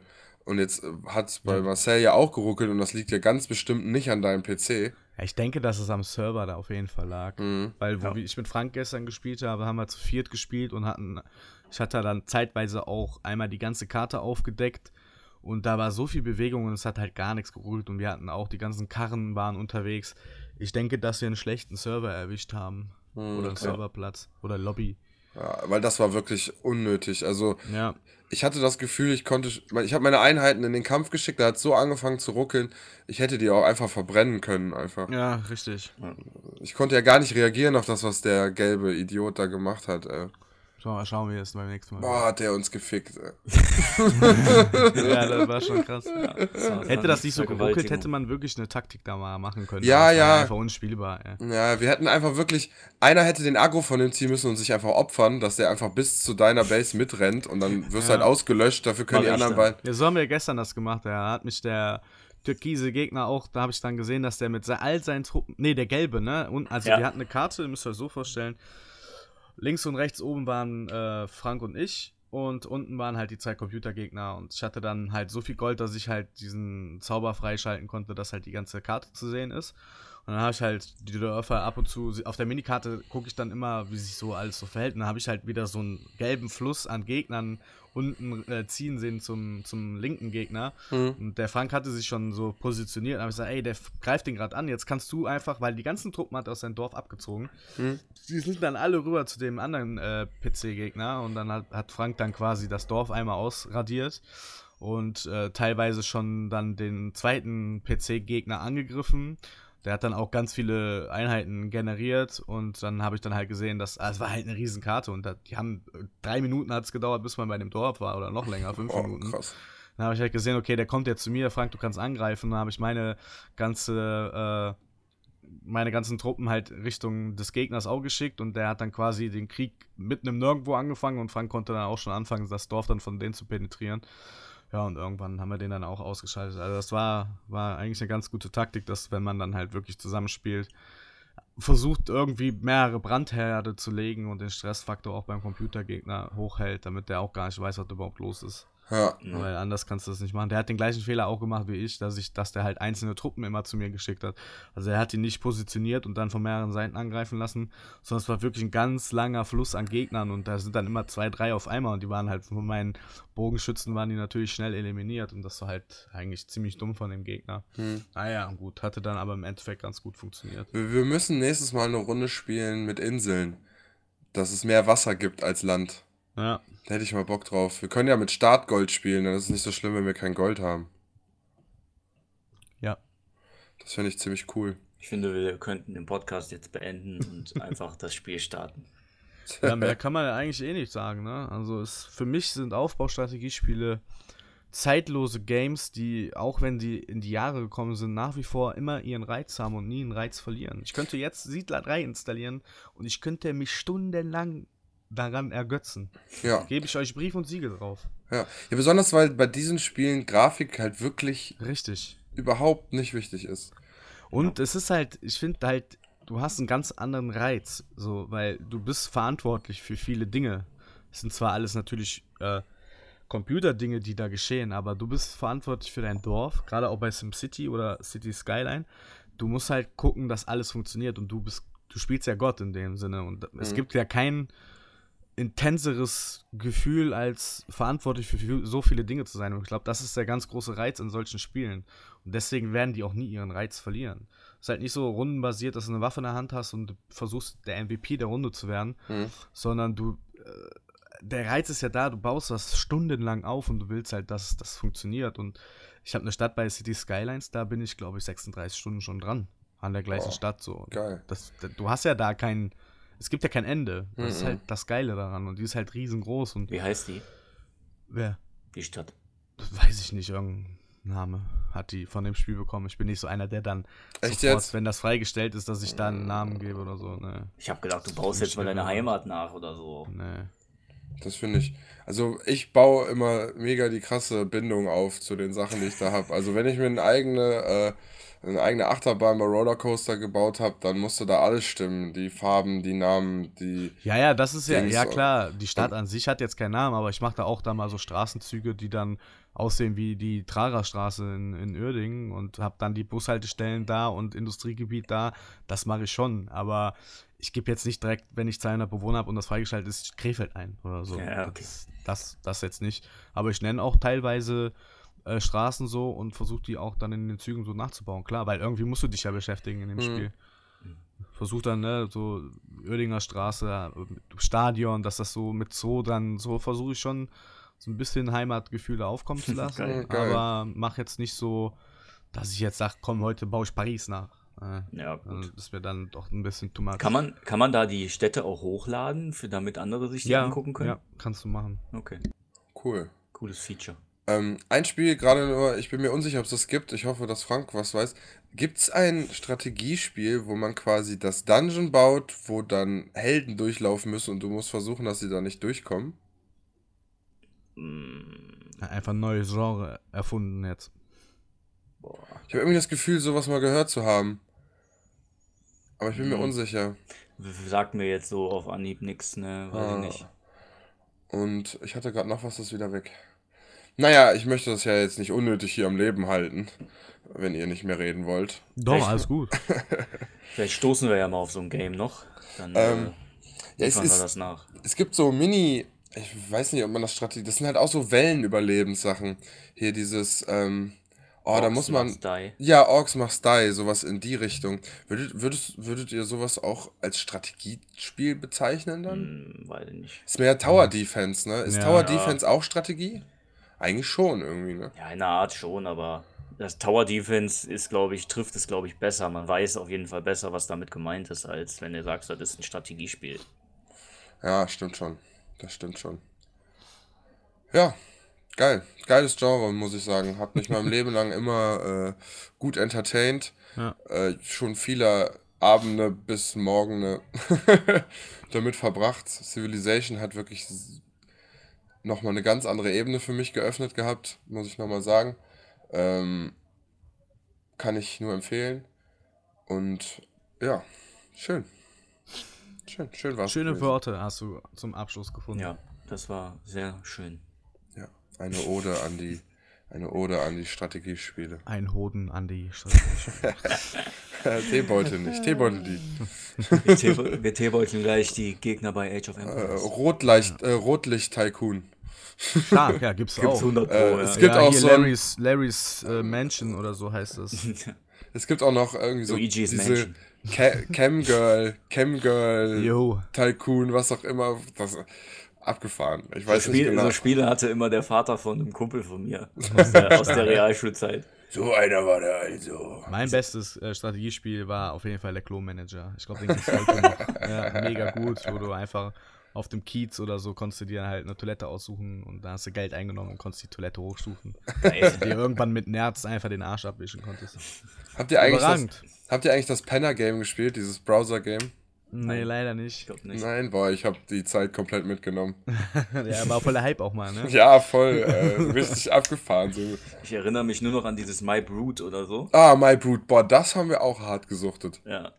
Und jetzt hat es bei. Marcel ja auch geruckelt und das liegt ja ganz bestimmt nicht an deinem PC. Ja, ich denke, dass es am Server da auf jeden Fall lag. Mhm. Weil, wo Ja. ich mit Frank gestern gespielt habe, haben wir zu viert gespielt und hatten, ich hatte dann zeitweise auch einmal die ganze Karte aufgedeckt und da war so viel Bewegung und es hat halt gar nichts geruckelt und wir hatten auch die ganzen Karren waren unterwegs. Ich denke, dass wir einen schlechten Server erwischt haben. Mhm, Oder einen okay. Serverplatz. Oder Lobby. Ja, weil das war wirklich unnötig. Also, Ja. Ich hatte das Gefühl, ich konnte, ich habe meine Einheiten in den Kampf geschickt, da hat so angefangen zu ruckeln, ich hätte die auch einfach verbrennen können, einfach. Ja, richtig. Ich konnte ja gar nicht reagieren auf das, was der gelbe Idiot da gemacht hat. Ey. Schau mal, schauen wir es beim nächsten Mal. Boah, hat der uns gefickt. Ey. *laughs* Ja, das war schon krass. das war Hätte das nicht so geruckelt, hätte man wirklich eine Taktik da mal machen können. Ja, war ja. Einfach unspielbar, ja. Ja, wir hätten einfach wirklich, einer hätte den Agro von dem ziehen müssen und sich einfach opfern, dass der einfach bis zu deiner Base mitrennt und dann wirst du Ja. halt ausgelöscht, dafür können Mach die anderen beiden. Ja, so haben wir gestern das gemacht. Da hat mich der türkise Gegner auch, da habe ich dann gesehen, dass der mit all seinen Truppen, nee, der gelbe, ne? Und, also Ja. die hatten eine Karte, müsst ihr euch so vorstellen. Links und rechts oben waren äh, Frank und ich und unten waren halt die zwei Computergegner und ich hatte dann halt so viel Gold, dass ich halt diesen Zauber freischalten konnte, dass halt die ganze Karte zu sehen ist. Und dann habe ich halt die Dörfer ab und zu, auf der Minikarte gucke ich dann immer, wie sich so alles so verhält. Und dann habe ich halt wieder so einen gelben Fluss an Gegnern unten äh, ziehen sehen zum, zum linken Gegner. Hm. Und der Frank hatte sich schon so positioniert. Da habe ich gesagt, ey, der greift den gerade an. Jetzt kannst du einfach, weil die ganzen Truppen hat er aus seinem Dorf abgezogen. Hm. Die sind dann alle rüber zu dem anderen äh, PC-Gegner. Und dann hat, hat Frank dann quasi das Dorf einmal ausradiert. Und äh, teilweise schon dann den zweiten PC-Gegner angegriffen. Der hat dann auch ganz viele Einheiten generiert und dann habe ich dann halt gesehen, dass ah, es war halt eine Riesenkarte und da, die haben drei Minuten hat es gedauert, bis man bei dem Dorf war oder noch länger, fünf *laughs* Oh, Minuten. krass. Dann habe ich halt gesehen, okay, der kommt jetzt zu mir, Frank, du kannst angreifen. Dann habe ich meine ganze, äh, meine ganzen Truppen halt Richtung des Gegners auch geschickt und der hat dann quasi den Krieg mitten im Nirgendwo angefangen und Frank konnte dann auch schon anfangen, das Dorf dann von denen zu penetrieren. Ja, und irgendwann haben wir den dann auch ausgeschaltet. Also das war, war eigentlich eine ganz gute Taktik, dass wenn man dann halt wirklich zusammenspielt, versucht irgendwie mehrere Brandherde zu legen und den Stressfaktor auch beim Computergegner hochhält, damit der auch gar nicht weiß, was überhaupt los ist. Ja. Weil anders kannst du das nicht machen. Der hat den gleichen Fehler auch gemacht wie ich, dass ich, dass der halt einzelne Truppen immer zu mir geschickt hat. Also er hat die nicht positioniert und dann von mehreren Seiten angreifen lassen, sondern es war wirklich ein ganz langer Fluss an Gegnern und da sind dann immer zwei, drei auf einmal und die waren halt von meinen Bogenschützen waren die natürlich schnell eliminiert und das war halt eigentlich ziemlich dumm von dem Gegner. Hm. Naja, gut, hatte dann aber im Endeffekt ganz gut funktioniert. Wir, wir müssen nächstes Mal eine Runde spielen mit Inseln. Dass es mehr Wasser gibt als Land. Ja, Da hätte ich mal Bock drauf. Wir können ja mit Startgold spielen, dann ist es nicht so schlimm, wenn wir kein Gold haben. ja. Das finde ich ziemlich cool. Ich finde, wir könnten den Podcast jetzt beenden und *laughs* einfach das Spiel starten. Ja, mehr kann man ja eigentlich eh nicht sagen, ne? Also es, für mich sind Aufbaustrategiespiele zeitlose Games, die, auch wenn die in die Jahre gekommen sind, nach wie vor immer ihren Reiz haben und nie einen Reiz verlieren. Ich könnte jetzt Siedler 3 installieren und ich könnte mich stundenlang daran ergötzen. Ja. Gebe ich euch Brief und Siegel drauf. Ja. ja, besonders weil bei diesen Spielen Grafik halt wirklich Richtig. überhaupt nicht wichtig ist. Und es ist halt, ich finde halt, du hast einen ganz anderen Reiz, so, weil du bist verantwortlich für viele Dinge. Es sind zwar alles natürlich äh, Computerdinge, die da geschehen, aber du bist verantwortlich für dein Dorf, gerade auch bei SimCity oder City Skyline. Du musst halt gucken, dass alles funktioniert und du bist, du spielst ja Gott in dem Sinne und es Mhm. gibt ja kein intenseres Gefühl, als verantwortlich für so viele Dinge zu sein. Und ich glaube, das ist der ganz große Reiz in solchen Spielen. Und deswegen werden die auch nie ihren Reiz verlieren. Es ist halt nicht so rundenbasiert, dass du eine Waffe in der Hand hast und du versuchst, der MVP der Runde zu werden, Mhm. sondern du. Äh, der Reiz ist ja da, du baust was stundenlang auf und du willst halt, dass das funktioniert. Und ich habe eine Stadt bei City Skylines, da bin ich, glaube ich, 36 Stunden schon dran. An der gleichen Oh, Stadt so. Geil. Das, da- du hast ja da kein. Es gibt ja kein Ende. Das ist Mhm. halt das Geile daran. Und die ist halt riesengroß. Und Wie heißt die? wer? Die Stadt. Weiß ich nicht, irgendein Name hat die von dem Spiel bekommen. Ich bin nicht so einer, der dann Echt sofort, jetzt? wenn das freigestellt ist, dass ich da einen Namen gebe oder so. Ne, Ich habe gedacht, du baust jetzt mal deine Heimat nach oder so. ne. Das finde ich. Also ich baue immer mega die krasse Bindung auf zu den Sachen, die ich da habe. Also wenn ich mir eine eigene, äh, eine eigene Achterbahn bei Rollercoaster gebaut habe, dann musste da alles stimmen. Die Farben, die Namen, die. Ja, ja, das ist ja, Dings ja klar, die Stadt an sich hat jetzt keinen Namen, aber ich mache da auch da mal so Straßenzüge, die dann aussehen wie die Trara-Straße in, in Uerdingen und habe dann die Bushaltestellen da und Industriegebiet da. Das mache ich schon, aber ich gebe jetzt nicht direkt, wenn ich 200 Bewohner habe und das freigeschaltet ist, Krefeld ein oder so. Ja, okay. das, das, das jetzt nicht. Aber ich nenne auch teilweise äh, Straßen so und versuche die auch dann in den Zügen so nachzubauen. Klar, weil irgendwie musst du dich ja beschäftigen in dem Mhm. Spiel. Versuch dann, ne, so Oerdinger Straße, äh, Stadion, dass das so mit Zoo dann, so versuche ich schon so ein bisschen Heimatgefühle aufkommen zu *laughs* lassen. Geil. Geil. aber mach jetzt nicht so, dass ich jetzt sage, komm, heute baue ich Paris nach. Äh, Ja, also gut. das wäre dann doch ein bisschen too much. Kann man, kann man da die Städte auch hochladen, für, damit andere sich die ja, angucken können? Ja, kannst du machen. Okay, Cool. cooles Feature. Ähm, ein Spiel, gerade nur, ich bin mir unsicher, ob es das gibt. Ich hoffe, dass Frank was weiß. Gibt es ein Strategiespiel, wo man quasi das Dungeon baut, wo dann Helden durchlaufen müssen und du musst versuchen, dass sie da nicht durchkommen? Mm, Einfach ein neues Genre erfunden jetzt. boah. Ich habe irgendwie das Gefühl, sowas mal gehört zu haben. Aber ich bin mir Mhm. unsicher. Sagt mir jetzt so auf Anhieb nix, ne? Weiß Ah. ich nicht. Und ich hatte gerade noch was, das ist wieder weg. Naja, ich möchte das ja jetzt nicht unnötig hier am Leben halten, wenn ihr nicht mehr reden wollt. Doch, Echt? alles gut. *laughs* Vielleicht stoßen wir ja mal auf so ein Game noch. Dann Ähm, äh, Ja, es, ist, das nach. es gibt so Mini, ich weiß nicht, ob man das Strategie, das sind halt auch so Wellenüberlebenssachen. Hier dieses, ähm, oh, da Orks muss man, Must Die. ja, Orks Must Die, sowas in die Richtung. Würdet, würdest, würdet ihr sowas auch als Strategiespiel bezeichnen dann? Hm, weiß ich nicht. Ist mehr Tower Defense, ne? Ist Ja. Tower Ja. Defense auch Strategie? Eigentlich schon irgendwie, ne? Ja, in der Art schon, aber das Tower Defense ist, glaube ich, trifft es, glaube ich, besser. Man weiß auf jeden Fall besser, was damit gemeint ist, als wenn du sagst, das ist ein Strategiespiel. Ja, stimmt schon. Das stimmt schon. Ja, geil. Geiles Genre, muss ich sagen. Hat mich mein *laughs* Leben lang immer äh, gut entertained. Ja. Äh, schon viele Abende bis Morgen *laughs* damit verbracht. Civilization hat wirklich nochmal eine ganz andere Ebene für mich geöffnet gehabt, muss ich nochmal sagen. Ähm, kann ich nur empfehlen. Und ja, schön. Schön, schön war's. Schöne gewesen. Worte hast du zum Abschluss gefunden. Ja, das war sehr schön. Eine Ode an die, eine Ode an die Strategiespiele. Ein Hoden an die Strategie. *laughs* *laughs* Teebeutel nicht, Teebeutel die. Wir tee- Wir teebeuteln gleich die Gegner bei Age of Äh, Empires. Rotlicht, äh, Rotlicht-Tycoon. Ah, ja, gibt's, Gibt's auch. 100 Pro, Äh, ja. es gibt ja, auch so Larry's, Larry's äh, Mansion oder so heißt das. *laughs* Es gibt auch noch irgendwie so Luigi's diese Mansion. Ca Camgirl, Camgirl, Jo. Tycoon, was auch immer. Das abgefahren. Ich weiß so, nicht Spiel, genau. so Spiele hatte immer der Vater von einem Kumpel von mir *laughs* aus der, aus der Realschulzeit. So einer war der also. Mein bestes äh, Strategiespiel war auf jeden Fall der Klo Manager. Ich glaube, den gibt's heute noch. Ja, mega gut, wo du einfach auf dem Kiez oder so konntest du dir halt eine Toilette aussuchen und da hast du Geld eingenommen und konntest die Toilette hochstufen. Geil. Dir irgendwann mit Nerz einfach den Arsch abwischen konntest. Habt ihr eigentlich das, Überragend. Habt ihr eigentlich das Penner Game gespielt, dieses Browser Game? Nee, leider nicht. Ich glaube nicht. Nein, boah, ich habe die Zeit komplett mitgenommen. *laughs* Der war voll der Hype auch mal, ne? *laughs* Ja, voll, äh, richtig *laughs* abgefahren. So. Ich erinnere mich nur noch an dieses My Brood oder so. Ah, My Brute, boah, das haben wir auch hart gesuchtet. Ja.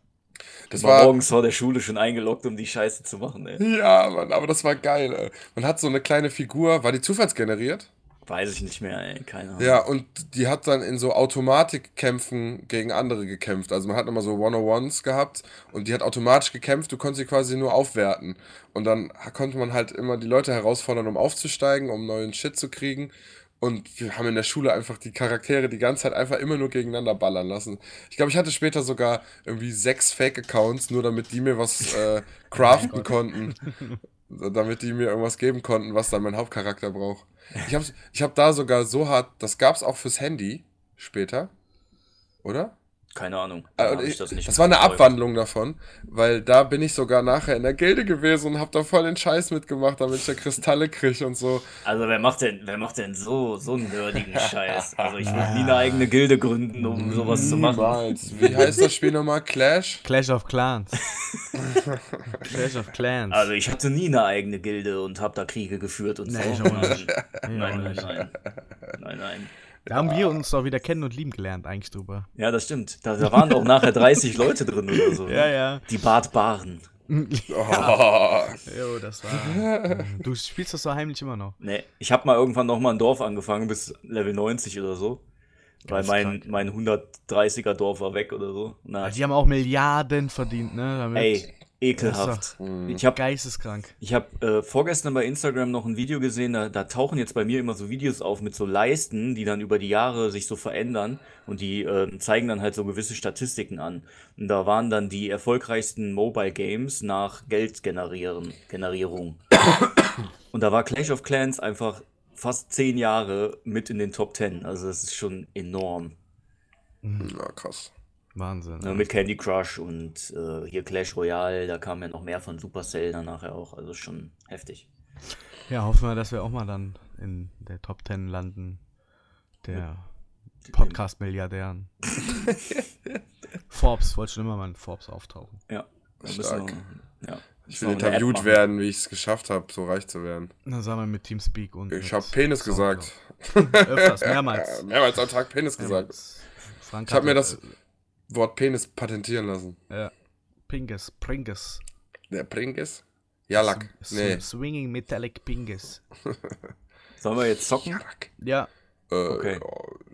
Das war war, morgens vor der Schule schon eingeloggt, um die Scheiße zu machen, ey. ja, Mann, aber das war geil. Ey. Man hat so eine kleine Figur, war die zufallsgeneriert? Weiß ich nicht mehr, ey. Keine Ahnung. Ja, und die hat dann in so Automatikkämpfen gegen andere gekämpft. Also man hat immer so One-on-Ones gehabt und die hat automatisch gekämpft, du konntest sie quasi nur aufwerten. Und dann konnte man halt immer die Leute herausfordern, um aufzusteigen, um neuen Shit zu kriegen. Und wir haben in der Schule einfach die Charaktere die ganze Zeit einfach immer nur gegeneinander ballern lassen. Ich glaube, ich hatte später sogar irgendwie sechs Fake-Accounts, nur damit die mir was äh, *laughs* craften konnten. damit die mir irgendwas geben konnten, was dann mein Hauptcharakter braucht. Ich habe ich hab da sogar so hart, das gab's auch fürs Handy später, oder? Keine Ahnung. Hab ich, das nicht das war eine. Abwandlung davon, weil da bin ich sogar nachher in der Gilde gewesen und hab da voll den Scheiß mitgemacht, damit ich da Kristalle krieg und so. Also wer macht denn, wer macht denn so, so einen nerdigen Scheiß? Also ich würde nie eine eigene Gilde gründen, um sowas zu machen. Niemals. Wie heißt das Spiel nochmal? Clash? Clash of Clans. Clash of Clans. Also ich hatte nie eine eigene Gilde und habe da Kriege geführt und Nee, so. nein, nein, nein. Nein, nein. Da haben wir uns doch wieder kennen und lieben gelernt, eigentlich drüber. Ja, das stimmt. Da, da waren auch nachher 30 Leute drin oder so. ne? Ja, ja. Die Bartbaren. Oh, Jo, das war. du spielst das so heimlich immer noch. Nee, ich habe mal irgendwann noch mal ein Dorf angefangen bis Level 90 oder so. Weil mein, krank. mein 130er Dorf war weg oder so. Na, Die haben auch Milliarden verdient, ne? Damit. ey, ekelhaft. Ich habe Geisteskrank. Ich habe äh, vorgestern bei Instagram noch ein Video gesehen, da, da tauchen jetzt bei mir immer so Videos auf mit so Leisten, die dann über die Jahre sich so verändern und die äh, zeigen dann halt so gewisse Statistiken an. Und da waren dann die erfolgreichsten Mobile Games nach Geldgenerieren, Generierung. und da war Clash of Clans einfach fast zehn Jahre mit in den Top 10. Also das ist schon enorm. na krass. Wahnsinn. Ne, mit Candy Crush und äh, hier Clash Royale, da kam ja noch mehr von Supercell dann nachher auch. Also schon heftig. Ja, hoffen wir, dass wir auch mal dann in der Top 10 landen. Der Podcast-Milliardären. *laughs* Forbes, wollte schon immer mal in Forbes auftauchen. Ja, Stark. wir, ja. Ich will interviewt werden, wie ich es geschafft habe, so reich zu werden. Na, sagen wir mit Teamspeak und. Ich habe Penis gesagt. *laughs* Öfters, mehrmals. Äh, *laughs* Mehrmals am Tag Penis gesagt. Frank Ich habe mir das Wort Penis patentieren lassen. Ja. Pinges, Pringes. Der Pringis? Jalak. S- Nee. Swinging Metallic Pinges. *laughs* Sollen wir jetzt zocken? Jalak. Ja, Äh, Okay.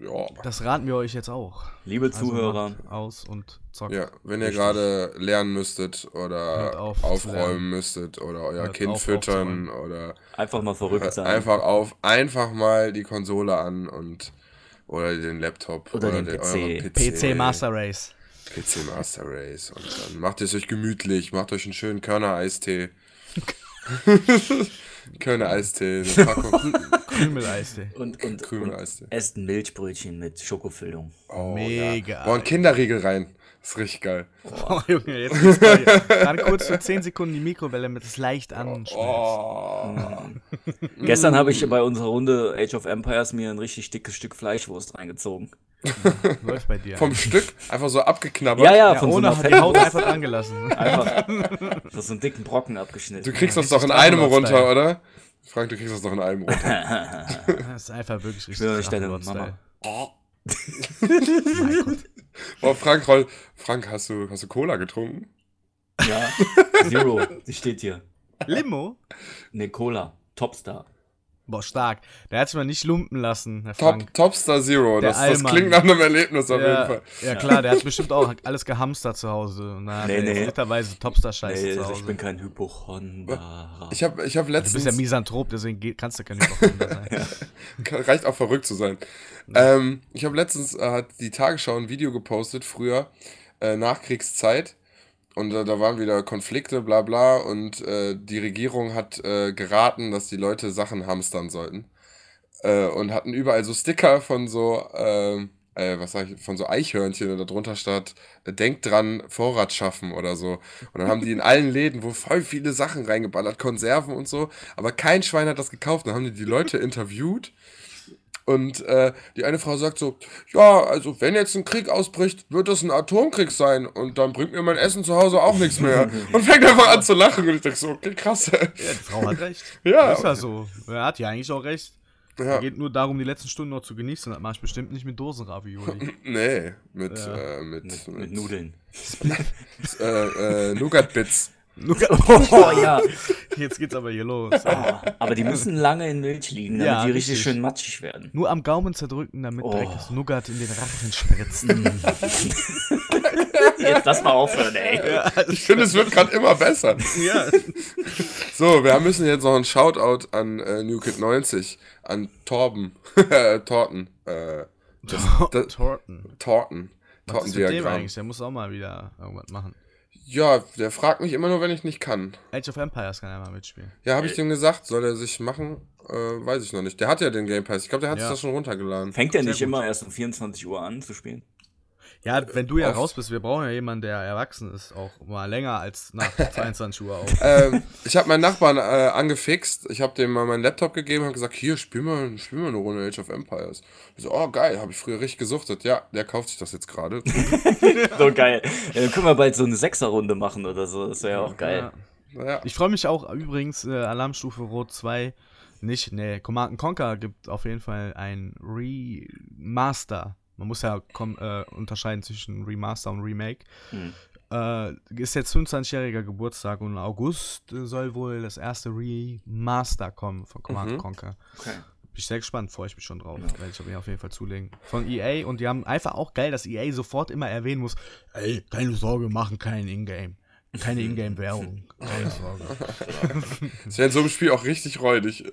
Ja. ja. das raten wir euch jetzt auch. Liebe Also Zuhörer, aus und zockt. Ja, wenn ihr gerade lernen müsstet oder auf aufräumen müsstet oder euer Hört Kind auf füttern oder einfach mal verrückt sein. einfach auf, einfach mal die Konsole an und oder den Laptop Oder den PC. euren PC Master Race. PC Master Race und dann macht es euch gemütlich, macht euch einen schönen Körner-Eistee. *laughs* Körner-Eistee, eine *laughs* Packung Krümeleiste. Und, und, und Krümel-Eistee. esst ein Milchbrötchen mit Schokofüllung. Oh, Mega. Ja. Boah, ein Kinderriegel rein. Das ist richtig geil. Oh, Junge, jetzt geht's dir. Gerade kurz für 10 Sekunden die Mikrowelle, damit es leicht anschmilzt. Oh. *laughs* Gestern habe ich bei unserer Runde Age of Empires mir ein richtig dickes Stück Fleischwurst reingezogen. Läuft bei dir. Vom Stück einfach so abgeknabbert. Ja, ja, ja, von so ohne einer die Haut einfach dran gelassen. Einfach so *laughs* so einen dicken Brocken abgeschnitten. Du kriegst das richtig doch in einem runter, oder? Frank, du kriegst das doch in einem runter. Das ist einfach wirklich richtig. doch nicht deine. Mama. *laughs* Mein Gott. Boah, Frank, roll- Frank, hast du, hast du Cola getrunken? Ja, *laughs* Zero, die steht hier. Limo? Ne, Cola, Topstar. Boah, stark. Der hat sich mal nicht lumpen lassen, Herr Top, Frank. Topstar Zero. Der Das, das klingt nach einem Erlebnis auf jeden Ja, Fall. ja, klar, der hat bestimmt auch alles gehamstert zu Hause. Hat Nee, er nee. literweise Topstar-Scheiße Nee, zu also Hause. ich bin kein Hypochonder. Ich habe ich hab du bist letztens. ja Misanthrop, deswegen kannst du kein Hypochonder sein. *laughs* Kann- Reicht auch verrückt zu sein. Ähm, ich habe letztens äh, hat die Tagesschau ein Video gepostet, früher, äh, Nachkriegszeit. Und äh, da waren wieder Konflikte, bla bla. Und äh, die Regierung hat äh, geraten, dass die Leute Sachen hamstern sollten. Äh, und hatten überall so Sticker von so, ähm, äh, was sag ich, von so Eichhörnchen und darunter stand, äh, denkt dran, Vorrat schaffen oder so. Und dann haben die in allen Läden, wo voll viele Sachen reingeballert, Konserven und so, aber kein Schwein hat das gekauft. Dann haben die die Leute interviewt und äh, die eine Frau sagt so, ja, also wenn jetzt ein Krieg ausbricht, wird das ein Atomkrieg sein und dann bringt mir mein Essen zu Hause auch nichts mehr. *laughs* Und fängt einfach an zu lachen und ich denke so, okay, krass. Ja, die Frau hat recht. *laughs* Ja. Ist ja so. Er hat ja eigentlich auch recht. Ja, Geht nur darum, die letzten Stunden noch zu genießen. Das mach ich bestimmt nicht mit Dosenravioli. *laughs* nee, mit, Ja. äh, mit, mit, mit, mit Nudeln. Äh, äh, Nougat-Bits. Oh *laughs* ja. Jetzt geht's aber hier los. Ah, aber die müssen lange in Milch liegen, damit Ja, die richtig richtig. schön matschig werden. Nur am Gaumen zerdrücken, damit Oh. direkt das Nougat in den Rachen spritzt. *laughs* Jetzt lass mal aufhören, ey. Ich finde, es wird gerade immer besser. ja. So, wir müssen jetzt noch einen Shoutout an äh, New Kid 90, an Torben, äh, *laughs* Torten, äh, das, Torten. Torten, Was ist mit dem eigentlich? Der muss auch mal wieder irgendwas machen. Ja, der fragt mich immer nur, wenn ich nicht kann. Age of Empires kann er mal mitspielen. Ja, habe ich dem gesagt, soll er sich machen? Äh, weiß ich noch nicht. Der hat ja den Game Pass. Ich glaube, der hat sich Ja. das schon runtergeladen. Fängt der Sehr nicht gut. immer erst um 24 Uhr an zu spielen? Ja, wenn du ja raus bist, wir brauchen ja jemanden, der erwachsen ist, auch mal länger als nach *laughs* 22 Uhr auch. ähm, ich habe meinen Nachbarn äh, angefixt. Ich habe dem mal meinen Laptop gegeben und gesagt, hier, spiel mal, spiel mal eine Runde Age of Empires. Ich so, oh geil, habe ich früher richtig gesuchtet. Ja, der kauft sich das jetzt gerade. *laughs* So geil. Ja, dann können wir bald so eine Sechserrunde machen oder so. Das wäre ja auch geil. Ja. naja, Ich freue mich auch übrigens, äh, Alarmstufe Rot 2, nicht, nee, Command Conquer gibt auf jeden Fall ein Remaster. Man muss ja äh, unterscheiden zwischen Remaster und Remake. Hm. Äh, ist jetzt 25-jähriger Geburtstag und im August soll wohl das erste Remaster kommen von Command Mhm. Conquer. Okay. Bin ich sehr gespannt, freue ich mich schon drauf. Werde ich mir auf jeden Fall zulegen. Von EA und die haben einfach auch geil, dass EA sofort immer erwähnen muss: Ey, keine Sorge, machen kein Ingame. Keine Ingame-Währung. Keine Sorge. *laughs* das wäre in so einem Spiel auch richtig räudig.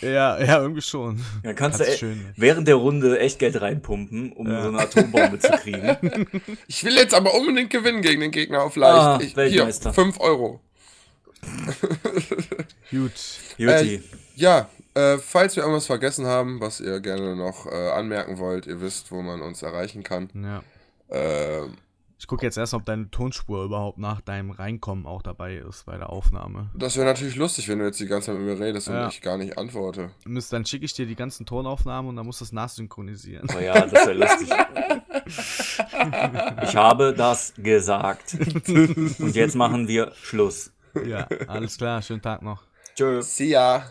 Ja, ja, irgendwie schon. Dann kannst du Hat's e- schön. während der Runde echt Geld reinpumpen, um Ja. so eine Atombombe zu kriegen. *laughs* Ich will jetzt aber unbedingt gewinnen gegen den Gegner auf leicht. Ah, ich, hier, Weltmeister. 5 Euro. *laughs* Gut. Äh, ja, äh, falls wir irgendwas vergessen haben, was ihr gerne noch äh, anmerken wollt, ihr wisst, wo man uns erreichen kann. Ja. Ich gucke jetzt erst, ob deine Tonspur überhaupt nach deinem Reinkommen auch dabei ist bei der Aufnahme. das wäre natürlich lustig, wenn du jetzt die ganze Zeit mit mir redest und Ja. ich gar nicht antworte. Mist, Dann schicke ich dir die ganzen Tonaufnahmen und dann musst du das nachsynchronisieren. Oh ja, das wäre lustig. *laughs* Ich habe das gesagt. *laughs* Und jetzt machen wir Schluss. ja, alles klar. Schönen Tag noch. Tschüss. See ya!